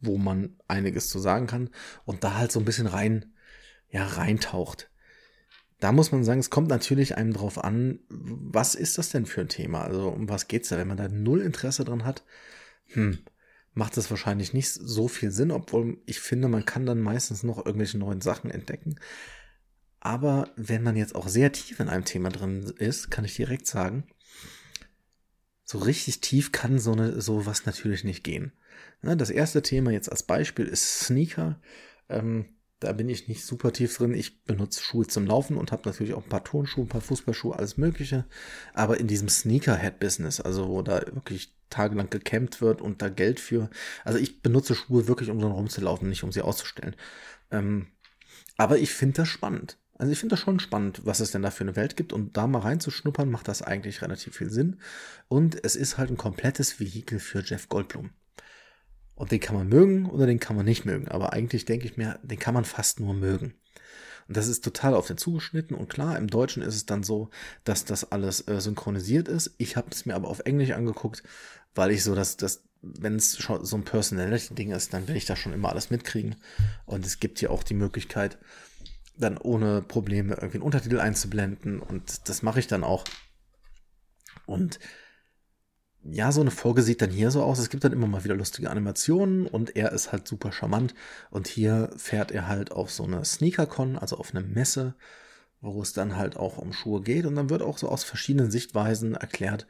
wo man einiges zu sagen kann und da halt so ein bisschen rein, ja, reintaucht. Da muss man sagen, es kommt natürlich einem drauf an, was ist das denn für ein Thema? Also um was geht's da? Wenn man da null Interesse dran hat, hm, macht es wahrscheinlich nicht so viel Sinn, obwohl ich finde, man kann dann meistens noch irgendwelche neuen Sachen entdecken. Aber wenn man jetzt auch sehr tief in einem Thema drin ist, kann ich direkt sagen, so richtig tief kann so eine, sowas natürlich nicht gehen. Ne, das erste Thema jetzt als Beispiel ist Sneaker. Ähm, da bin ich nicht super tief drin. Ich benutze Schuhe zum Laufen und habe natürlich auch ein paar Turnschuhe, ein paar Fußballschuhe, alles Mögliche. Aber in diesem Sneakerhead-Business, also wo da wirklich tagelang gecampt wird und da Geld für. Also ich benutze Schuhe wirklich, um so rumzulaufen, nicht um sie auszustellen. Ähm, aber ich finde das spannend. Also ich finde das schon spannend, was es denn da für eine Welt gibt und da mal reinzuschnuppern, macht das eigentlich relativ viel Sinn. Und es ist halt ein komplettes Vehikel für Jeff Goldblum. Und den kann man mögen oder den kann man nicht mögen. Aber eigentlich denke ich mir, den kann man fast nur mögen. Und das ist total auf den zugeschnitten. Und klar, im Deutschen ist es dann so, dass das alles äh, synchronisiert ist. Ich habe es mir aber auf Englisch angeguckt, weil ich so, dass das, wenn es schon so ein Personality-Ding ist, dann will ich da schon immer alles mitkriegen. Und es gibt ja auch die Möglichkeit, dann ohne Probleme irgendwie einen Untertitel einzublenden. Und das mache ich dann auch. Und ja, so eine Folge sieht dann hier so aus. Es gibt dann immer mal wieder lustige Animationen und er ist halt super charmant. Und hier fährt er halt auf so eine Sneakercon, also auf eine Messe, wo es dann halt auch um Schuhe geht. Und dann wird auch so aus verschiedenen Sichtweisen erklärt,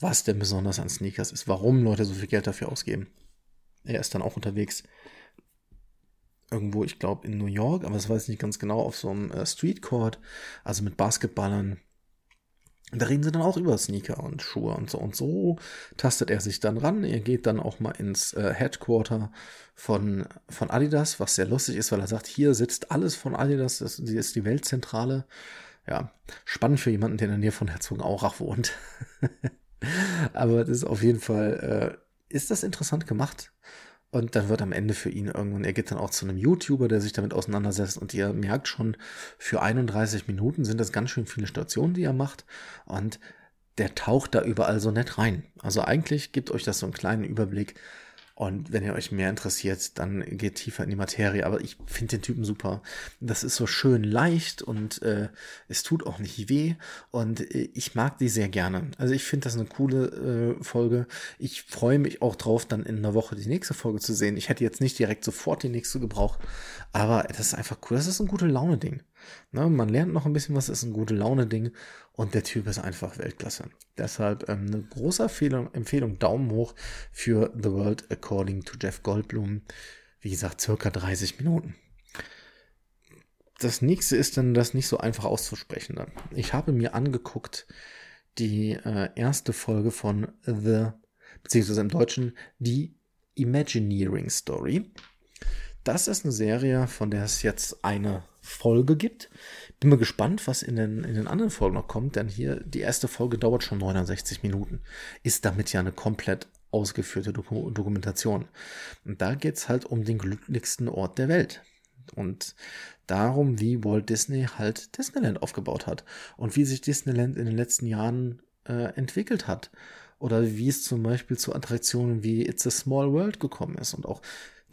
was denn besonders an Sneakers ist, warum Leute so viel Geld dafür ausgeben. Er ist dann auch unterwegs irgendwo, ich glaube, in New York, aber das weiß ich nicht ganz genau, auf so einem äh, Street Court, also mit Basketballern da reden sie dann auch über Sneaker und Schuhe und so. Und so tastet er sich dann ran. Er geht dann auch mal ins äh, Headquarter von, von Adidas, was sehr lustig ist, weil er sagt, hier sitzt alles von Adidas, das, das ist die Weltzentrale. Ja, spannend für jemanden, der in der Nähe von Herzogenaurach wohnt. [laughs] [laughs] Aber das ist auf jeden Fall, äh, ist das interessant gemacht. Und dann wird am Ende für ihn irgendwann, er geht dann auch zu einem YouTuber, der sich damit auseinandersetzt und ihr merkt schon, für 31 Minuten sind das ganz schön viele Stationen, die er macht. Und der taucht da überall so nett rein. Also eigentlich gibt euch das so einen kleinen Überblick, und wenn ihr euch mehr interessiert, dann geht tiefer in die Materie. Aber ich finde den Typen super. Das ist so schön leicht und äh, es tut auch nicht weh. Und äh, ich mag die sehr gerne. Also ich finde das eine coole äh, Folge. Ich freue mich auch drauf, dann in einer Woche die nächste Folge zu sehen. Ich hätte jetzt nicht direkt sofort die nächste gebraucht. Aber das ist einfach cool. Das ist ein gute Laune-Ding. Ne, man lernt noch ein bisschen was, ist ein gute Laune-Ding und der Typ ist einfach Weltklasse. Deshalb ähm, eine große Empfehlung, Empfehlung, Daumen hoch für The World According to Jeff Goldblum. Wie gesagt, circa 30 Minuten. Das nächste ist dann das nicht so einfach auszusprechen. Ich habe mir angeguckt die äh, erste Folge von The, beziehungsweise im Deutschen, die Imagineering Story. Das ist eine Serie, von der es jetzt eine Folge gibt. Bin mal gespannt, was in den, in den anderen Folgen noch kommt, denn hier die erste Folge dauert schon 69 Minuten. Ist damit ja eine komplett ausgeführte Doku Dokumentation. Und da geht's halt um den glücklichsten Ort der Welt. Und darum, wie Walt Disney halt Disneyland aufgebaut hat und wie sich Disneyland in den letzten Jahren äh, entwickelt hat. Oder wie es zum Beispiel zu Attraktionen wie It's a Small World gekommen ist und auch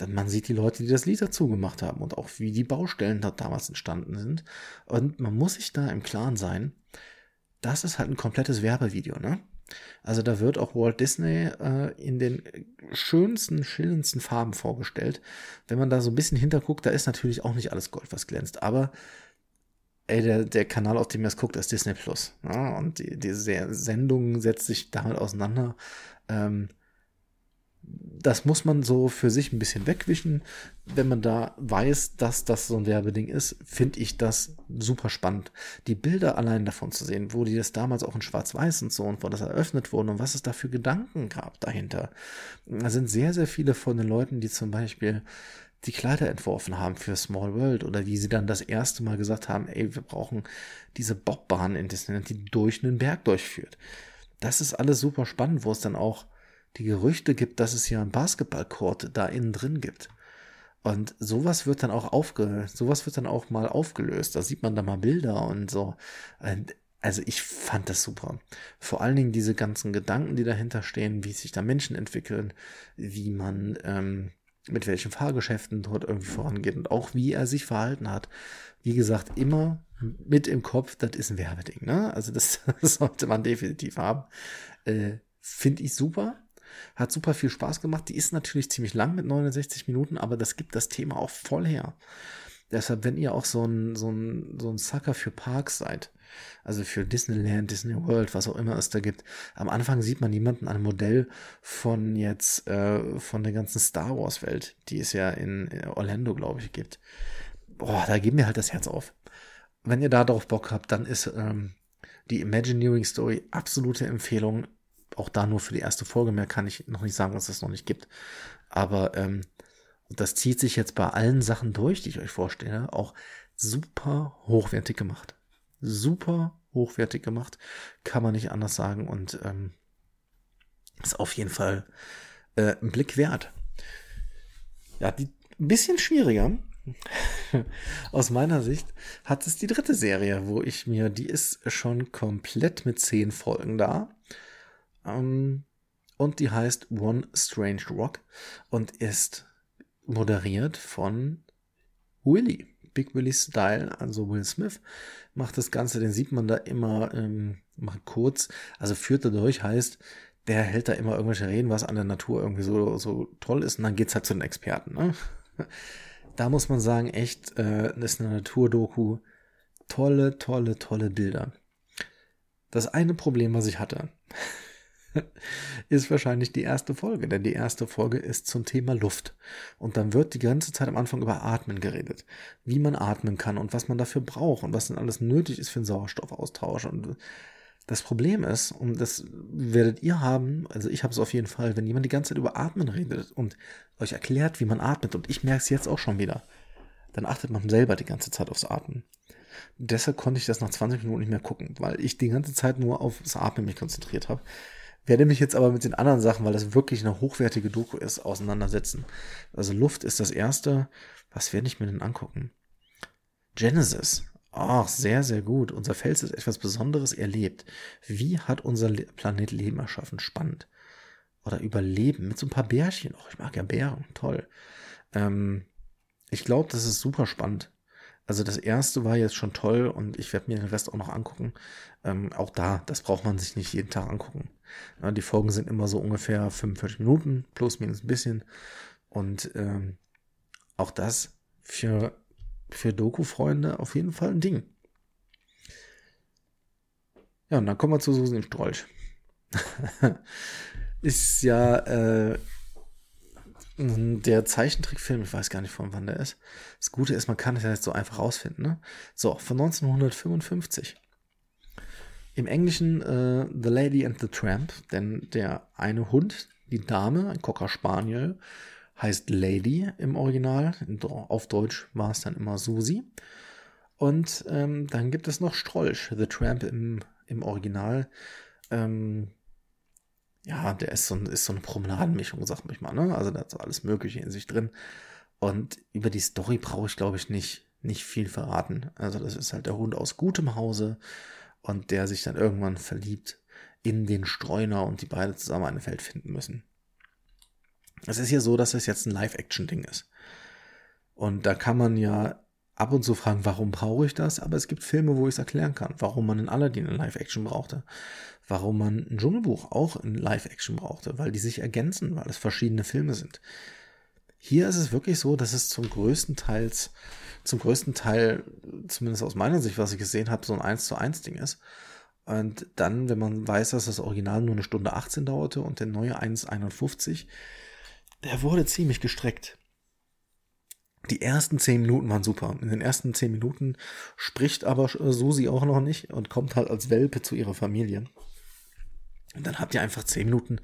man sieht die Leute, die das Lied dazu gemacht haben und auch wie die Baustellen dort damals entstanden sind. Und man muss sich da im Klaren sein, das ist halt ein komplettes Werbevideo, ne? Also da wird auch Walt Disney äh, in den schönsten, schillendsten Farben vorgestellt. Wenn man da so ein bisschen hinterguckt, da ist natürlich auch nicht alles Gold, was glänzt. Aber ey, der, der Kanal, auf dem ihr es guckt, ist Disney Plus. Ne? Und die, diese Sendung setzt sich damit auseinander. Ähm, das muss man so für sich ein bisschen wegwischen. Wenn man da weiß, dass das so ein Werbeding ist, finde ich das super spannend. Die Bilder allein davon zu sehen, wo die das damals auch in Schwarz-Weiß und so und wo das eröffnet wurde und was es da für Gedanken gab dahinter. Da sind sehr, sehr viele von den Leuten, die zum Beispiel die Kleider entworfen haben für Small World oder wie sie dann das erste Mal gesagt haben, ey, wir brauchen diese Bobbahn in Disneyland, die durch einen Berg durchführt. Das ist alles super spannend, wo es dann auch die Gerüchte gibt, dass es ja einen Basketballcourt da innen drin gibt. Und sowas wird dann auch aufge, sowas wird dann auch mal aufgelöst. Da sieht man da mal Bilder und so. Also ich fand das super. Vor allen Dingen diese ganzen Gedanken, die dahinter stehen, wie sich da Menschen entwickeln, wie man, ähm, mit welchen Fahrgeschäften dort irgendwie vorangeht und auch wie er sich verhalten hat. Wie gesagt, immer mit im Kopf, das ist ein Werbeding, ne? Also das, [laughs] das sollte man definitiv haben. Äh, Finde ich super. Hat super viel Spaß gemacht. Die ist natürlich ziemlich lang mit 69 Minuten, aber das gibt das Thema auch voll her. Deshalb, wenn ihr auch so ein, so ein, so ein Sucker für Parks seid, also für Disneyland, Disney World, was auch immer es da gibt. Am Anfang sieht man jemanden an einem Modell von jetzt, äh, von der ganzen Star Wars Welt, die es ja in Orlando, glaube ich, gibt. Boah, da geht mir halt das Herz auf. Wenn ihr da drauf Bock habt, dann ist ähm, die Imagineering Story absolute Empfehlung. Auch da nur für die erste Folge. Mehr kann ich noch nicht sagen, dass es das noch nicht gibt. Aber ähm, das zieht sich jetzt bei allen Sachen durch, die ich euch vorstelle, auch super hochwertig gemacht super hochwertig gemacht, kann man nicht anders sagen und ähm, ist auf jeden Fall äh, ein Blick wert. Ja, die ein bisschen schwieriger. [laughs] Aus meiner Sicht hat es die dritte Serie, wo ich mir, die ist schon komplett mit zehn Folgen da. Ähm, und die heißt One Strange Rock und ist moderiert von Willy. Big Willy Style, also Will Smith, macht das Ganze, den sieht man da immer ähm, mal kurz. Also führt er durch, heißt, der hält da immer irgendwelche Reden, was an der Natur irgendwie so, so toll ist, und dann geht's halt zu den Experten. Ne? [laughs] Da muss man sagen, echt, äh, ist eine Naturdoku. Tolle, tolle, tolle Bilder. Das eine Problem, was ich hatte, [laughs] ist wahrscheinlich die erste Folge, denn die erste Folge ist zum Thema Luft. Und dann wird die ganze Zeit am Anfang über Atmen geredet. Wie man atmen kann und was man dafür braucht und was dann alles nötig ist für den Sauerstoffaustausch. Und das Problem ist, und das werdet ihr haben, also ich habe es auf jeden Fall, wenn jemand die ganze Zeit über Atmen redet und euch erklärt, wie man atmet, und ich merke es jetzt auch schon wieder, dann achtet man selber die ganze Zeit aufs Atmen. Deshalb konnte ich das nach 20 Minuten nicht mehr gucken, weil ich die ganze Zeit nur aufs Atmen mich konzentriert habe. Werde mich jetzt aber mit den anderen Sachen, weil das wirklich eine hochwertige Doku ist, auseinandersetzen. Also Luft ist das erste. Was werde ich mir denn angucken? Genesis. Ach, sehr, sehr gut. Unser Fels ist etwas Besonderes erlebt. Wie hat unser Planet Leben erschaffen? Spannend. Oder Überleben mit so ein paar Bärchen. Oh, ich mag ja Bären. Toll. Ähm, ich glaube, das ist super spannend. Also das erste war jetzt schon toll und ich werde mir den Rest auch noch angucken. Ähm, auch da, das braucht man sich nicht jeden Tag angucken. Ja, die Folgen sind immer so ungefähr 45 Minuten, plus minus ein bisschen. Und ähm, auch das für, für Doku-Freunde auf jeden Fall ein Ding. Ja, und dann kommen wir zu Susan Strolch. [laughs] ist ja äh, der Zeichentrickfilm, ich weiß gar nicht von wann der ist. Das Gute ist, man kann es ja jetzt so einfach rausfinden. Ne? So, von 1955. Im Englischen äh, The Lady and the Tramp, denn der eine Hund, die Dame, ein Cocker Spaniel, heißt Lady im Original. Auf Deutsch war es dann immer Susi. Und ähm, dann gibt es noch Strolch, The Tramp im, im Original. Ähm, ja, der ist so, ist so eine Promenadenmischung, sag ich mal. Ne? Also da so alles Mögliche in sich drin. Und über die Story brauche ich, glaube ich, nicht, nicht viel verraten. Also das ist halt der Hund aus gutem Hause und der sich dann irgendwann verliebt in den Streuner und die beide zusammen ein Feld finden müssen. Es ist ja so, dass es jetzt ein Live-Action-Ding ist. Und da kann man ja ab und zu fragen, warum brauche ich das? Aber es gibt Filme, wo ich es erklären kann, warum man in Aladdin ein Live-Action brauchte, warum man ein Dschungelbuch auch in Live-Action brauchte, weil die sich ergänzen, weil es verschiedene Filme sind. Hier ist es wirklich so, dass es zum größten Teils zum größten Teil, zumindest aus meiner Sicht, was ich gesehen habe, so ein 1 zu 1 Ding ist. Und dann, wenn man weiß, dass das Original nur eine Stunde 18 dauerte und der neue 1,51, der wurde ziemlich gestreckt. Die ersten 10 Minuten waren super. In den ersten 10 Minuten spricht aber Susi auch noch nicht und kommt halt als Welpe zu ihrer Familie. Und dann habt ihr einfach 10 Minuten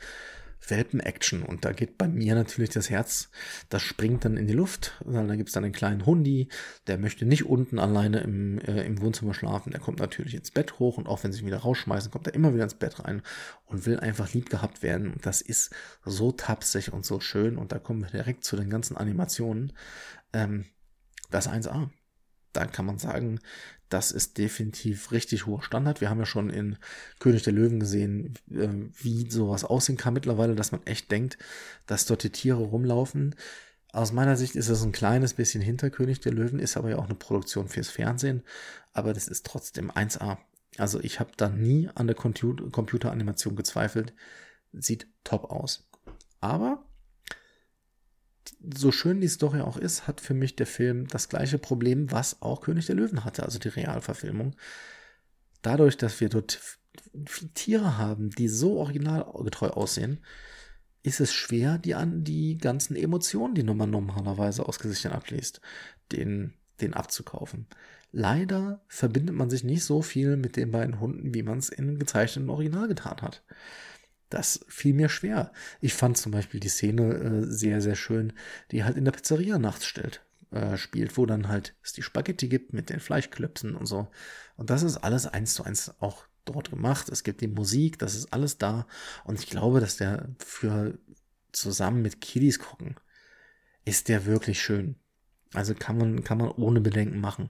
Welpen-Action. Und da geht bei mir natürlich das Herz, das springt dann in die Luft. Da gibt es dann einen kleinen Hundi, der möchte nicht unten alleine im, äh, im Wohnzimmer schlafen. Der kommt natürlich ins Bett hoch und auch wenn sie ihn wieder rausschmeißen, kommt er immer wieder ins Bett rein und will einfach lieb gehabt werden. Und das ist so tapsig und so schön. Und da kommen wir direkt zu den ganzen Animationen. Ähm, das 1A da kann man sagen, das ist definitiv richtig hoher Standard. Wir haben ja schon in König der Löwen gesehen, äh, wie sowas aussehen kann mittlerweile, dass man echt denkt, dass dort die Tiere rumlaufen. Aus meiner Sicht ist es ein kleines bisschen hinter König der Löwen, ist aber ja auch eine Produktion fürs Fernsehen, aber das ist trotzdem 1A. Also ich habe da nie an der Computeranimation gezweifelt. Sieht top aus. Aber so schön die Story auch ist, hat für mich der Film das gleiche Problem, was auch König der Löwen hatte, also die Realverfilmung. Dadurch, dass wir dort Tiere haben, die so originalgetreu aussehen, ist es schwer, die an die ganzen Emotionen, die man normalerweise aus Gesichtern abliest, den, den abzukaufen. Leider verbindet man sich nicht so viel mit den beiden Hunden, wie man es in gezeichneten Original getan hat. Das fiel mir schwer. Ich fand zum Beispiel die Szene äh, sehr, sehr schön, die halt in der Pizzeria nachts stellt, äh, spielt, wo dann halt es die Spaghetti gibt mit den Fleischklöpsen und so. Und das ist alles eins zu eins auch dort gemacht. Es gibt die Musik, das ist alles da. Und ich glaube, dass der für zusammen mit Kiddies gucken, ist der wirklich schön. Also kann man, kann man ohne Bedenken machen.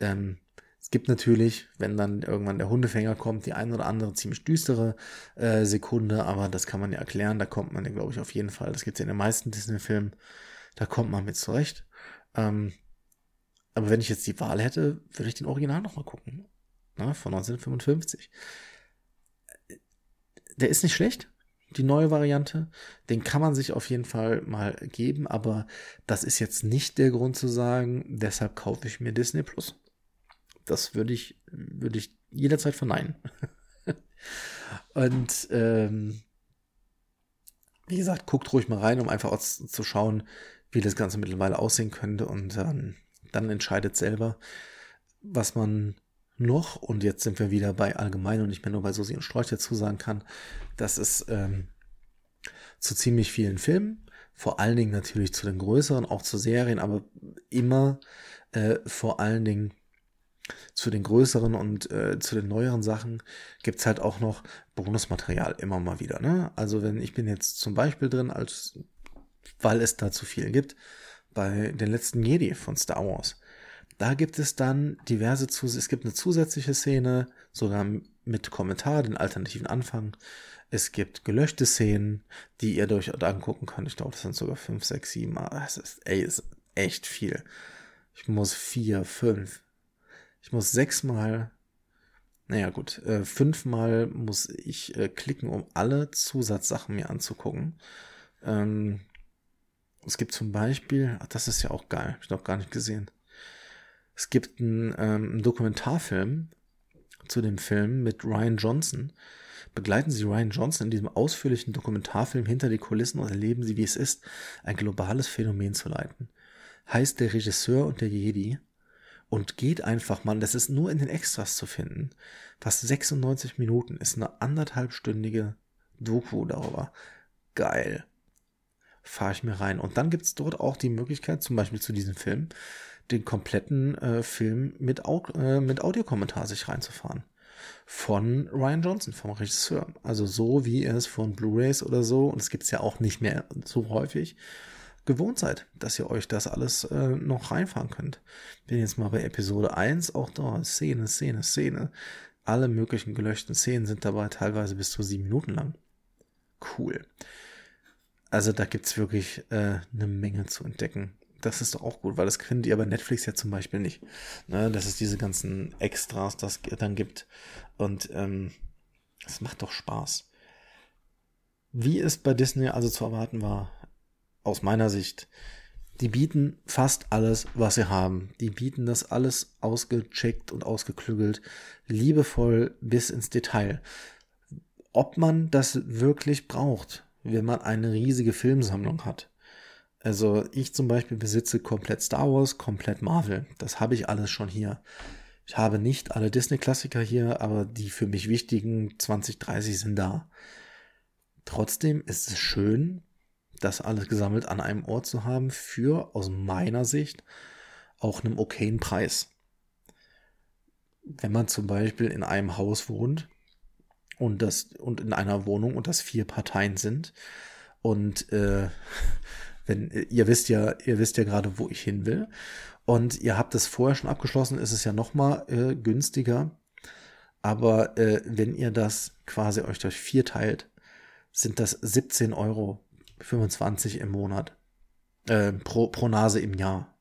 Ähm, es gibt natürlich, wenn dann irgendwann der Hundefänger kommt, die ein oder andere ziemlich düstere äh, Sekunde, aber das kann man ja erklären. Da kommt man ja, glaube ich, auf jeden Fall. Das gibt es ja in den meisten Disney-Filmen. Da kommt man mit zurecht. Ähm, aber wenn ich jetzt die Wahl hätte, würde ich den Original nochmal gucken. Na, von 1955. Der ist nicht schlecht, die neue Variante. Den kann man sich auf jeden Fall mal geben, aber das ist jetzt nicht der Grund zu sagen, deshalb kaufe ich mir Disney Plus. Das würde ich, würde ich jederzeit verneinen. [laughs] Und ähm, wie gesagt, guckt ruhig mal rein, um einfach zu schauen, wie das Ganze mittlerweile aussehen könnte. Und ähm, dann entscheidet selber, was man noch, und jetzt sind wir wieder bei allgemein und nicht mehr nur bei Susi und Strolch dazu sagen kann, dass es ähm, zu ziemlich vielen Filmen, vor allen Dingen natürlich zu den größeren, auch zu Serien, aber immer äh, vor allen Dingen zu den größeren und äh, zu den neueren Sachen gibt's halt auch noch Bonusmaterial immer mal wieder. Ne? Also wenn ich bin jetzt zum Beispiel drin, als weil es da zu viel gibt, bei den letzten Jedi von Star Wars. Da gibt es dann diverse Zus es gibt eine zusätzliche Szene, sogar mit Kommentar, den alternativen Anfang. Es gibt gelöschte Szenen, die ihr durchaus angucken könnt. Ich glaube, das sind sogar fünf, sechs, sieben. Es ist, ist echt viel. Ich muss vier, fünf, ich muss sechsmal, naja gut, äh, fünfmal muss ich äh, klicken, um alle Zusatzsachen mir anzugucken. Ähm, es gibt zum Beispiel, ach, das ist ja auch geil, hab ich noch gar nicht gesehen. Es gibt einen, ähm, einen Dokumentarfilm zu dem Film mit Ryan Johnson. Begleiten Sie Ryan Johnson in diesem ausführlichen Dokumentarfilm hinter die Kulissen und erleben Sie, wie es ist, ein globales Phänomen zu leiten. Heißt der Regisseur und der Jedi und geht einfach mal, das ist nur in den Extras zu finden. Fast 96 Minuten ist eine anderthalbstündige Doku darüber. Geil. Fahre ich mir rein. Und dann gibt's dort auch die Möglichkeit, zum Beispiel zu diesem Film, den kompletten äh, Film mit, Au äh, mit Audiokommentar sich reinzufahren. Von Ryan Johnson, vom Regisseur. Also so wie es von Blu-rays oder so, und es gibt's ja auch nicht mehr so häufig, gewohnt seid, dass ihr euch das alles äh, noch reinfahren könnt. Bin jetzt mal bei Episode 1, auch da Szene, Szene, Szene. Alle möglichen gelöschten Szenen sind dabei teilweise bis zu sieben Minuten lang. Cool. Also da gibt's wirklich äh, eine Menge zu entdecken. Das ist doch auch gut, weil das findet ihr bei Netflix ja zum Beispiel nicht. Ne, dass es diese ganzen Extras das dann gibt. Und ähm, es macht doch Spaß. Wie es bei Disney also zu erwarten war, aus meiner Sicht, die bieten fast alles, was sie haben. Die bieten das alles ausgecheckt und ausgeklügelt, liebevoll bis ins Detail. Ob man das wirklich braucht, wenn man eine riesige Filmsammlung hat. Also ich zum Beispiel besitze komplett Star Wars, komplett Marvel. Das habe ich alles schon hier. Ich habe nicht alle Disney-Klassiker hier, aber die für mich wichtigen 20, 30 sind da. Trotzdem ist es schön, das alles gesammelt an einem Ort zu haben für, aus meiner Sicht, auch einem okayen Preis. Wenn man zum Beispiel in einem Haus wohnt und das und in einer Wohnung und das vier Parteien sind und äh, [laughs] wenn ihr wisst ja, ihr wisst ja gerade, wo ich hin will und ihr habt es vorher schon abgeschlossen, ist es ja noch mal äh, günstiger. Aber äh, wenn ihr das quasi euch durch vier teilt, sind das 17 Euro 25 im Monat. Äh, pro, pro Nase im Jahr.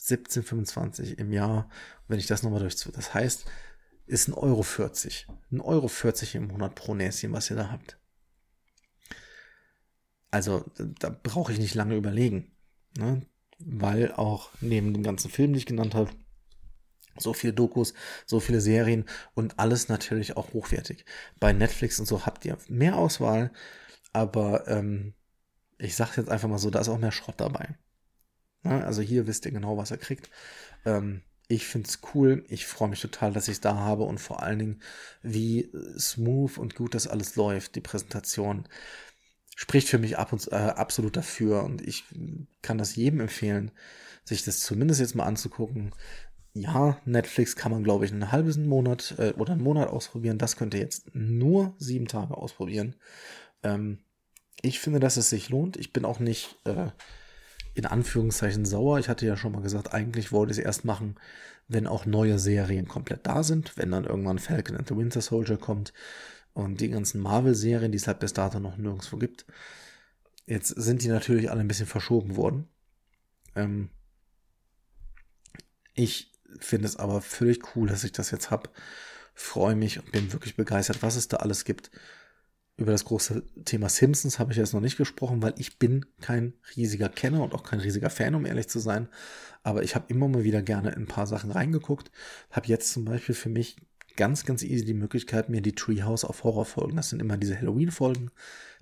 17,25 im Jahr. Und wenn ich das nochmal durch, das heißt, ist ein Euro 40. Ein Euro 40 im Monat pro Näschen, was ihr da habt. Also da brauche ich nicht lange überlegen. Ne? Weil auch neben dem ganzen Film, den ich genannt habe, so viele Dokus, so viele Serien und alles natürlich auch hochwertig. Bei Netflix und so habt ihr mehr Auswahl, aber ähm, ich sage jetzt einfach mal so, da ist auch mehr Schrott dabei. Na, also hier wisst ihr genau, was er kriegt. Ähm, ich finde es cool. Ich freue mich total, dass ich es da habe und vor allen Dingen, wie smooth und gut das alles läuft, die Präsentation spricht für mich ab und, äh, absolut dafür und ich kann das jedem empfehlen, sich das zumindest jetzt mal anzugucken. Ja, Netflix kann man, glaube ich, einen halben Monat äh, oder einen Monat ausprobieren. Das könnt ihr jetzt nur sieben Tage ausprobieren. Ähm, ich finde, dass es sich lohnt. Ich bin auch nicht äh, in Anführungszeichen sauer. Ich hatte ja schon mal gesagt, eigentlich wollte ich es erst machen, wenn auch neue Serien komplett da sind. Wenn dann irgendwann Falcon and the Winter Soldier kommt und die ganzen Marvel-Serien, die es halt bis dato noch nirgendwo gibt. Jetzt sind die natürlich alle ein bisschen verschoben worden. Ähm, ich finde es aber völlig cool, dass ich das jetzt habe. Freue mich und bin wirklich begeistert, was es da alles gibt. Über das große Thema Simpsons habe ich jetzt noch nicht gesprochen, weil ich bin kein riesiger Kenner und auch kein riesiger Fan, um ehrlich zu sein. Aber ich habe immer mal wieder gerne in ein paar Sachen reingeguckt. Habe jetzt zum Beispiel für mich ganz, ganz easy die Möglichkeit, mir die Treehouse auf Horrorfolgen, das sind immer diese Halloween-Folgen.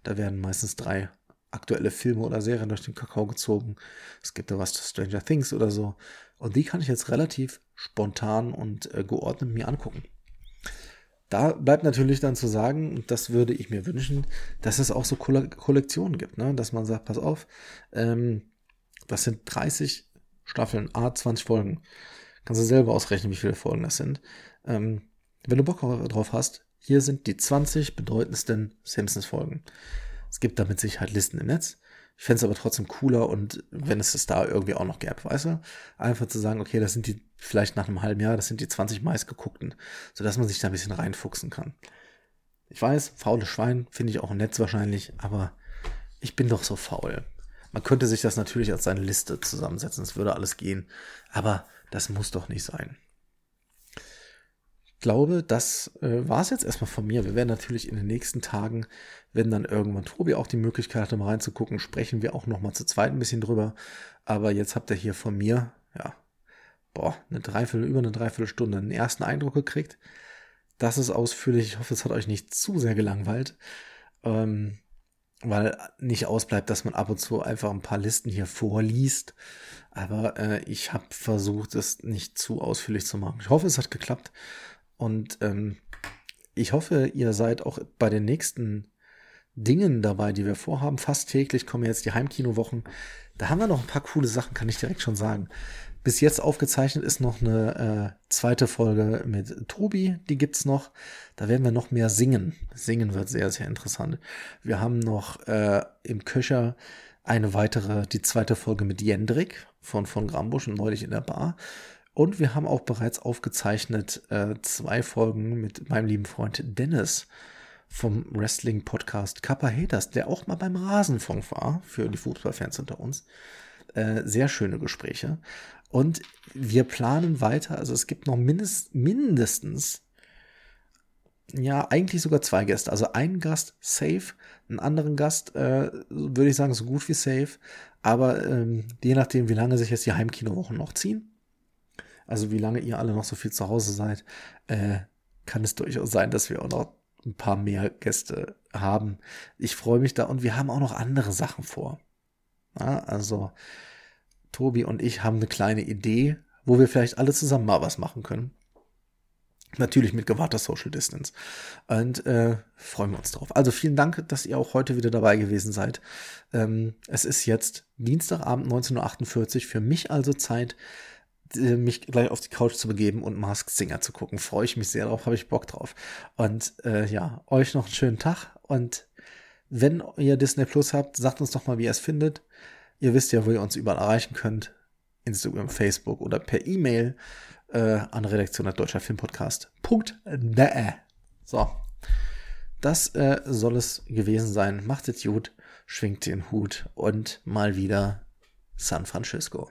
Da werden meistens drei aktuelle Filme oder Serien durch den Kakao gezogen. Es gibt da was zu Stranger Things oder so. Und die kann ich jetzt relativ spontan und äh, geordnet mir angucken. Da bleibt natürlich dann zu sagen, und das würde ich mir wünschen, dass es auch so Kollektionen gibt, ne? dass man sagt, pass auf, ähm, das sind 30 Staffeln, A, 20 Folgen. Kannst du selber ausrechnen, wie viele Folgen das sind. Ähm, wenn du Bock drauf hast, hier sind die 20 bedeutendsten Simpsons-Folgen. Es gibt damit Sicherheit Listen im Netz. Ich fände es aber trotzdem cooler und wenn es es da irgendwie auch noch gäbe, weißt du? Einfach zu sagen, okay, das sind die, vielleicht nach einem halben Jahr, das sind die 20 meistgeguckten, sodass man sich da ein bisschen reinfuchsen kann. Ich weiß, faule Schwein finde ich auch im Netz wahrscheinlich, aber ich bin doch so faul. Man könnte sich das natürlich als seine Liste zusammensetzen, es würde alles gehen, aber das muss doch nicht sein glaube, das äh, war es jetzt erstmal von mir. Wir werden natürlich in den nächsten Tagen, wenn dann irgendwann Tobi auch die Möglichkeit hatte, mal reinzugucken, sprechen wir auch noch mal zu zweit ein bisschen drüber. Aber jetzt habt ihr hier von mir, ja, boah, eine Dreiviertel, über eine Dreiviertelstunde einen ersten Eindruck gekriegt. Das ist ausführlich. Ich hoffe, es hat euch nicht zu sehr gelangweilt. Ähm, weil nicht ausbleibt, dass man ab und zu einfach ein paar Listen hier vorliest. Aber äh, ich habe versucht, es nicht zu ausführlich zu machen. Ich hoffe, es hat geklappt. Und ähm, ich hoffe, ihr seid auch bei den nächsten Dingen dabei, die wir vorhaben. Fast täglich kommen jetzt die Heimkinowochen. Da haben wir noch ein paar coole Sachen, kann ich direkt schon sagen. Bis jetzt aufgezeichnet ist noch eine äh, zweite Folge mit Tobi, die gibt's noch. Da werden wir noch mehr singen. Singen wird sehr, sehr interessant. Wir haben noch äh, im Köcher eine weitere, die zweite Folge mit Jendrik von von Grambusch und neulich in der Bar. Und wir haben auch bereits aufgezeichnet äh, zwei Folgen mit meinem lieben Freund Dennis vom Wrestling-Podcast Kappa Haters, der auch mal beim Rasenfunk war, für die Fußballfans unter uns. Äh, sehr schöne Gespräche. Und wir planen weiter, also es gibt noch mindest, mindestens, ja, eigentlich sogar zwei Gäste. Also einen Gast safe, einen anderen Gast, äh, würde ich sagen, so gut wie safe. Aber ähm, je nachdem, wie lange sich jetzt die Heimkinowochen noch ziehen, also wie lange ihr alle noch so viel zu Hause seid, äh, kann es durchaus sein, dass wir auch noch ein paar mehr Gäste haben. Ich freue mich da und wir haben auch noch andere Sachen vor. Ja, also Tobi und ich haben eine kleine Idee, wo wir vielleicht alle zusammen mal was machen können. Natürlich mit gewahrter Social Distance. Und äh, freuen wir uns drauf. Also vielen Dank, dass ihr auch heute wieder dabei gewesen seid. Ähm, es ist jetzt Dienstagabend 19.48 Uhr. Für mich also Zeit, mich gleich auf die Couch zu begeben und Mask Singer zu gucken. Freue ich mich sehr drauf, habe ich Bock drauf. Und äh, ja, euch noch einen schönen Tag und wenn ihr Disney Plus habt, sagt uns doch mal, wie ihr es findet. Ihr wisst ja, wo ihr uns überall erreichen könnt. Instagram, Facebook oder per E-Mail äh, an redaktion.deutscherfilmpodcast.de. So, das äh, soll es gewesen sein. Macht es gut, schwingt den Hut und mal wieder San Francisco.